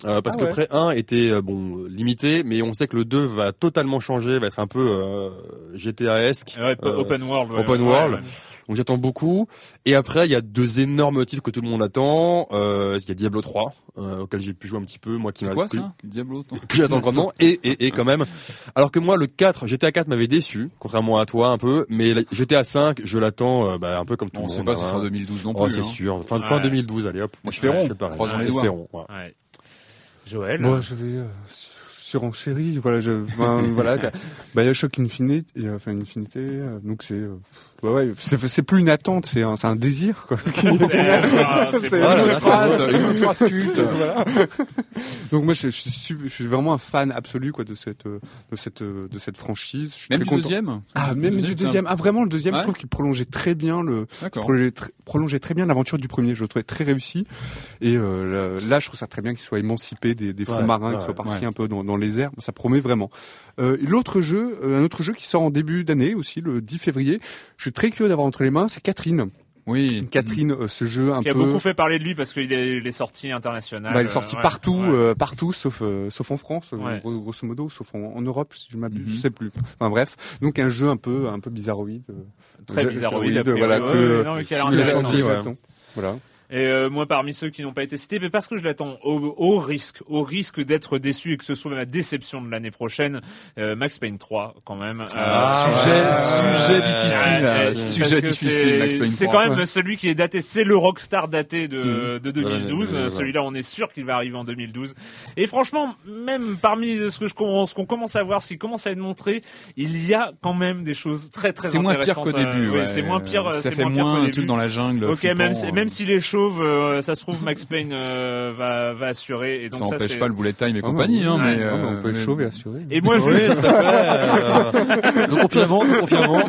Euh, parce ah que. Prêt 1 était euh, bon limité, mais on sait que le 2 va totalement changer, va être un peu euh, GTA-esque, open world. open world. Donc j'attends beaucoup. Et après, il y a deux énormes titres que tout le monde attend. Euh, il y a Diablo 3, euh, auquel j'ai pu jouer un petit peu, moi qui C'est quoi ça Diablo [laughs] Que j'attends grandement. Et, et, et quand même. Alors que moi, le 4, GTA 4 m'avait déçu, contrairement à toi un peu. Mais GTA 5, je l'attends euh, bah, un peu comme tout on le monde. On sait pas si hein. ce sera 2012 non oh, plus. c'est hein. sûr. Fin, fin 2012, allez hop. Espérons. Croisons les. Espérons. Ouais. Ouais. Joël Moi, je vais... Euh, sur enchéri, voilà, je, ben, [laughs] voilà, Bioshock Infinite, enfin Infinité, euh, donc c'est, euh, ouais, ouais, c'est plus une attente, c'est un, c'est un désir, quoi. [laughs] C'est une autre phrase, une autre phrase culte. voilà. donc moi, je, je, suis, je suis vraiment un fan absolu, quoi, de cette, de cette, de cette franchise. Je suis même très du content. deuxième. Ah, même du deuxième. Ah, vraiment, le deuxième, Ouais. je trouve qu'il prolongeait très bien le, D'accord. prolongeait, tr- prolongeait très bien l'aventure du premier. Je le trouvais très réussi. Et euh, là, je trouve ça très bien qu'il soit émancipé des, des fonds Ouais, marins, ouais, qu'il soit parti ouais. un peu dans, dans les airs. Ça promet vraiment. Euh, L'autre jeu, euh, un autre jeu qui sort en début d'année aussi, le 10 février. Je suis très curieux d'avoir entre les mains. C'est Catherine. Oui. Catherine, euh, ce jeu un qui a peu. beaucoup fait parler de lui parce qu'il est, il est sorti international. Bah, il est sorti euh, ouais, partout, ouais. euh, partout, sauf euh, sauf en France, Ouais. gros- grosso modo, sauf en, en Europe, si je m'abuse, Mhm. je sais plus. Enfin bref, donc un jeu un peu un peu bizarroïde. Très bizarroïde, a voilà, Ouais, que- non, mais a simulation de. Voilà. Et euh, moi, parmi ceux qui n'ont pas été cités, mais parce que je l'attends au, au risque, au risque d'être déçu et que ce soit ma déception de l'année prochaine, euh, Max Payne 3, quand même. Ah, Euh, sujet, ouais, sujet difficile, euh, sujet difficile, c'est- Max Payne C'est 3. quand même Ouais. celui qui est daté, c'est le rockstar daté de, Mm. de 2012. Ouais, ouais, ouais. Celui-là, on est sûr qu'il va arriver en 2012. Et franchement, même parmi ce que je ce qu'on commence à voir, ce qui commence à être montré, il y a quand même des choses très très C'est moins pire intéressantes. qu'au début. Euh, ouais. c'est moins pire. Ça c'est fait moins pire un début. truc dans la jungle. Ok, même si, euh, même si les euh, ça se trouve Max Payne euh, va va assurer et donc ça ça, empêche c'est- pas le bullet time et Ah, compagnie, hein, ouais. mais, Ah, bah, euh, on peut mais- être chauve et assuré. Et moi, je, Oui, tout à fait. Euh, de confinement, de confinement.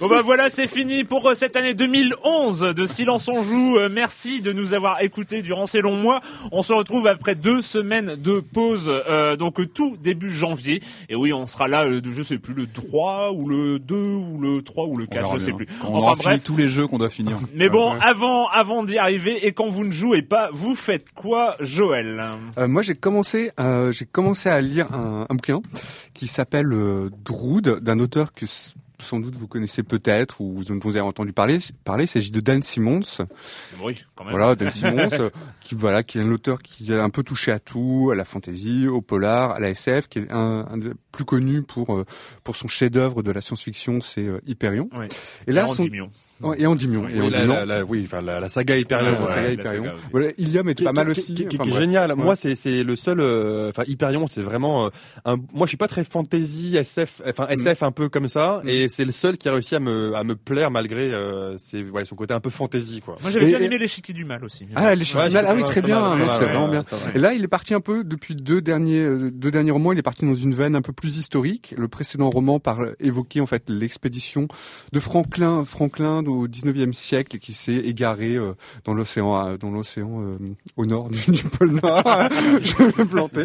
Bon bah voilà, c'est fini pour euh, cette année 2011 de Silence on joue. Euh, merci de nous avoir écoutés durant ces longs mois. On se retrouve après deux semaines de pause, euh, donc euh, tout début janvier. Et oui, on sera là, euh, je sais plus, le 3 ou le 2 ou le 3 ou le on 4, verra je sais plus. On enfin aura fini bref. tous les jeux qu'on doit finir. Mais bon, avant, avant d'y arriver, et quand vous ne jouez pas, vous faites quoi, Joël? Euh, moi, j'ai commencé, euh, j'ai commencé à lire un, un bouquin qui s'appelle euh, Drood, d'un auteur que sans doute vous connaissez peut-être ou vous, avez entendu parler. Parler, il s'agit de Dan Simmons. Oui, quand même. Voilà, Dan Simmons, euh, qui voilà, qui est un auteur qui a un peu touché à tout, à la fantasy, au polar, à la SF, qui est un, un des plus connu pour euh, pour son chef-d'œuvre de la science-fiction, c'est euh, Hyperion. Oui. Et là, Là, son... Oh, et Endymion. Oui, et Oui, la, Endymion. la, la- oui, enfin la, la saga Hyperion. Ouais, saga Hyperion. saga, oui. Voilà, Ilium est Qui, pas mal qui- aussi. qui- qui- enfin, qui est génial. Ouais. Moi, c'est c'est le seul. euh, Enfin, Hyperion, c'est vraiment. euh, un, moi, je suis pas très fantasy SF. Enfin, Mm. SF un peu comme ça. Et c'est le seul qui a réussi à me à me plaire malgré euh, ses, ouais, son côté un peu fantasy, quoi. Moi, j'avais bien et- aimé l'échiquier du mal aussi. Ah, les Ouais, Chevaliers- c'est ah oui, très mal, bien, mal, c'est mal, vraiment mal. Et là, il est parti un peu depuis deux derniers euh, deux derniers romans. Il est parti dans une veine un peu plus historique. Le précédent roman par évoquait en fait l'expédition de Franklin Franklin au 19e siècle qui s'est égaré euh, dans l'océan, euh, dans l'océan euh, au nord [laughs] du, du pôle Nord. [laughs] Je vais me planter.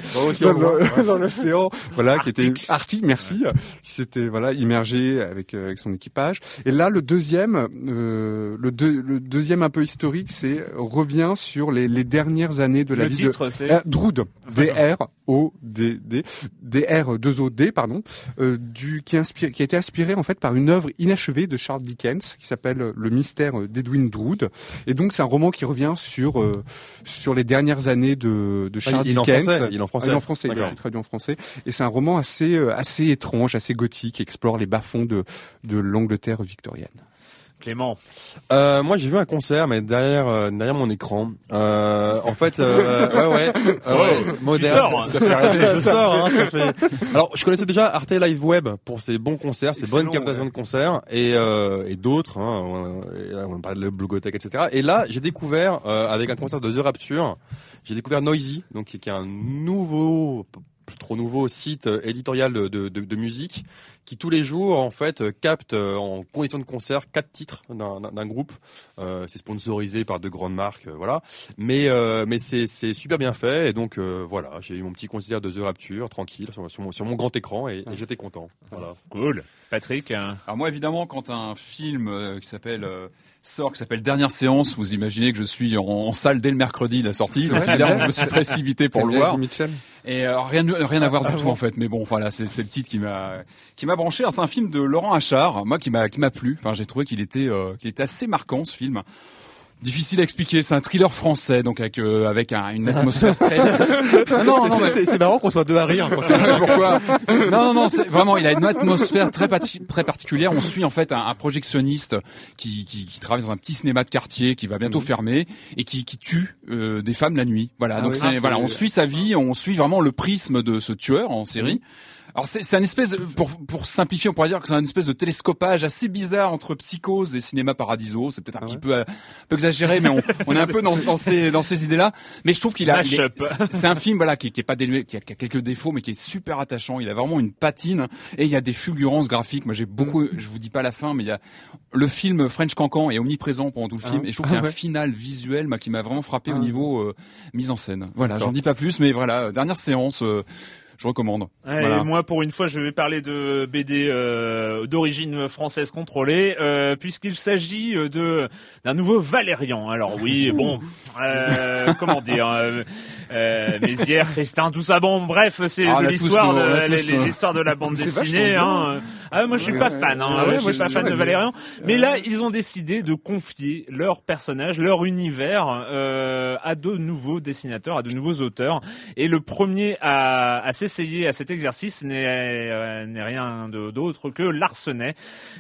Dans l'océan, [laughs] voilà, qui était arctique. Merci. Qui s'était voilà immergé avec avec son équipage. Et là, le deuxième, le, le deuxième un peu historique, c'est revient sur les, les dernières années de la le vie titre, de c'est Drood, D R O D D D R 2 O D pardon, du qui inspire, qui a été inspiré en fait par une œuvre inachevée de Charles Dickens qui s'appelle Le mystère d'Edwin Drood. Et donc c'est un roman qui revient sur euh, sur les dernières années de, de Charles il, il Dickens. En français, il est en français. Ah, il est en français. Il a été traduit en français. Et c'est un roman assez euh, assez étrange, assez gothique, qui explore les bas-fonds de de l'Angleterre victorienne. Clément. Euh, moi, j'ai vu un concert, mais derrière euh, derrière mon écran. Euh, en fait, ouais, ouais, euh, ouais, moderne. sors, hein. ça fait arrêter. [laughs] Je sors. Hein, ça fait... Alors, je connaissais déjà Arte Live Web pour ses bons concerts, ses bonnes captations de concerts, et et d'autres. Hein, on parle de Blogothèque, etc. Et là, j'ai découvert avec un concert de The Rapture, j'ai découvert Noisy, donc qui est un nouveau trop nouveau site éditorial de, de, de, musique qui tous les jours en fait capte en condition de concert quatre titres d'un groupe. Euh, c'est sponsorisé par de grandes marques, voilà. Mais euh, mais c'est c'est super bien fait et donc euh, voilà, j'ai eu mon petit concert de The Rapture tranquille sur, sur, mon, sur mon grand écran et, et j'étais content. Voilà. Cool. Patrick. Hein. Alors moi évidemment quand un film euh, qui s'appelle euh, sort qui s'appelle Dernière séance. Vous imaginez que je suis en, en salle dès le mercredi de la sortie. Donc évidemment, je me suis précipité pour le voir. Et euh, rien, rien à voir du tout en fait. Mais bon, voilà, c'est c'est le titre qui m'a qui m'a branché. Alors, C'est un film de Laurent Achard, moi qui m'a qui m'a plu. Enfin, j'ai trouvé qu'il était euh, qu'il était assez marquant ce film. Difficile à expliquer, c'est un thriller français, donc avec euh, avec un, une atmosphère très. Ah [laughs] non, non, c'est marrant qu'on soit deux à rire. Pourquoi [laughs] Non, non, non, c'est vraiment, il a une atmosphère très pati- très particulière. On suit en fait un, un projectionniste qui, qui qui travaille dans un petit cinéma de quartier qui va bientôt fermer et qui qui tue euh, des femmes la nuit. Voilà, donc oui. c'est Ah, voilà, on suit sa vie, on suit vraiment le prisme de ce tueur en série. Alors c'est un espèce pour pour simplifier on pourrait dire que c'est un espèce de télescopage assez bizarre entre Psychose et Cinéma Paradiso. C'est peut-être un petit peu euh, un peu exagéré, mais on, on est un [laughs] peu dans, dans ces dans ces idées-là. Mais je trouve qu'il a c'est- un film voilà qui, qui est pas dénué, qui a, qui a quelques défauts, mais qui est super attachant. Il a vraiment une patine et il y a des fulgurances graphiques. Moi j'ai beaucoup, je vous dis pas la fin, mais il y a le film French Cancan est omniprésent pendant tout le film et je trouve qu'il y a un final visuel moi, qui m'a vraiment frappé au niveau euh, mise en scène. Voilà, j'en dis pas plus, mais voilà dernière séance. euh, je recommande. Ouais, Voilà. Et moi, pour une fois, je vais parler de BD euh, d'origine française contrôlée, euh, puisqu'il s'agit euh, de d'un nouveau Valérian. Alors oui, [laughs] bon, euh, comment dire, euh, Mézières, Christin, tout ça. Bon, bref, c'est Ah, de l'histoire de l'histoire de la bande dessinée. Hein. Ah, moi, je suis pas fan. Hein. Ah ouais, je suis pas fan de Valérian. Mais là, ils ont décidé de confier leur personnage, leur univers euh, à de nouveaux dessinateurs, à de nouveaux auteurs. Et le premier à, à s'essayer à cet exercice n'est euh, n'est rien d'autre que Larsenet.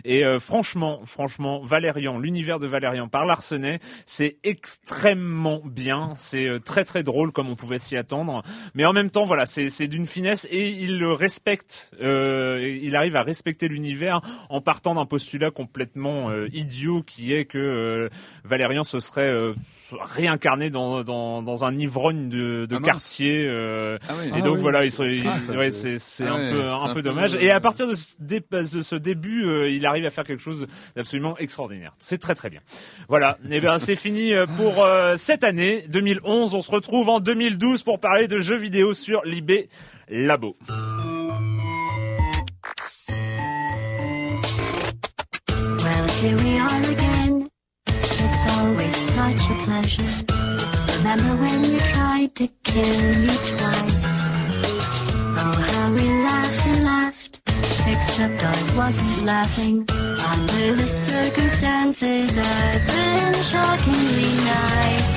Et euh, franchement, franchement, Valérian, l'univers de Valérian par Larsenet, c'est extrêmement bien. C'est euh, très très drôle comme on pouvait s'y attendre. Mais en même temps, voilà, c'est d'une finesse et il le respecte. Euh, il arrive à respecter l'univers en partant d'un postulat complètement euh, idiot qui est que euh, Valérian se serait euh, réincarné dans, dans, dans un ivrogne de, de Ah quartier. euh, Ah oui. et Ah donc oui. voilà, ouais, c'est c'est Ah un ouais, peu un un peu peu, dommage. euh, Et à partir de ce, dé- de ce début, euh, il arrive à faire quelque chose d'absolument extraordinaire. C'est très très bien. Voilà. Et bien c'est fini pour euh, cette année 2011. On se retrouve en 2012 pour parler de jeux vidéo sur Libé Labo. Well, here we are again. It's always such a pleasure. Remember when you tried to kill me twice? Oh, how we laughed and laughed. Except I wasn't laughing. Under the circumstances, I've been shockingly nice.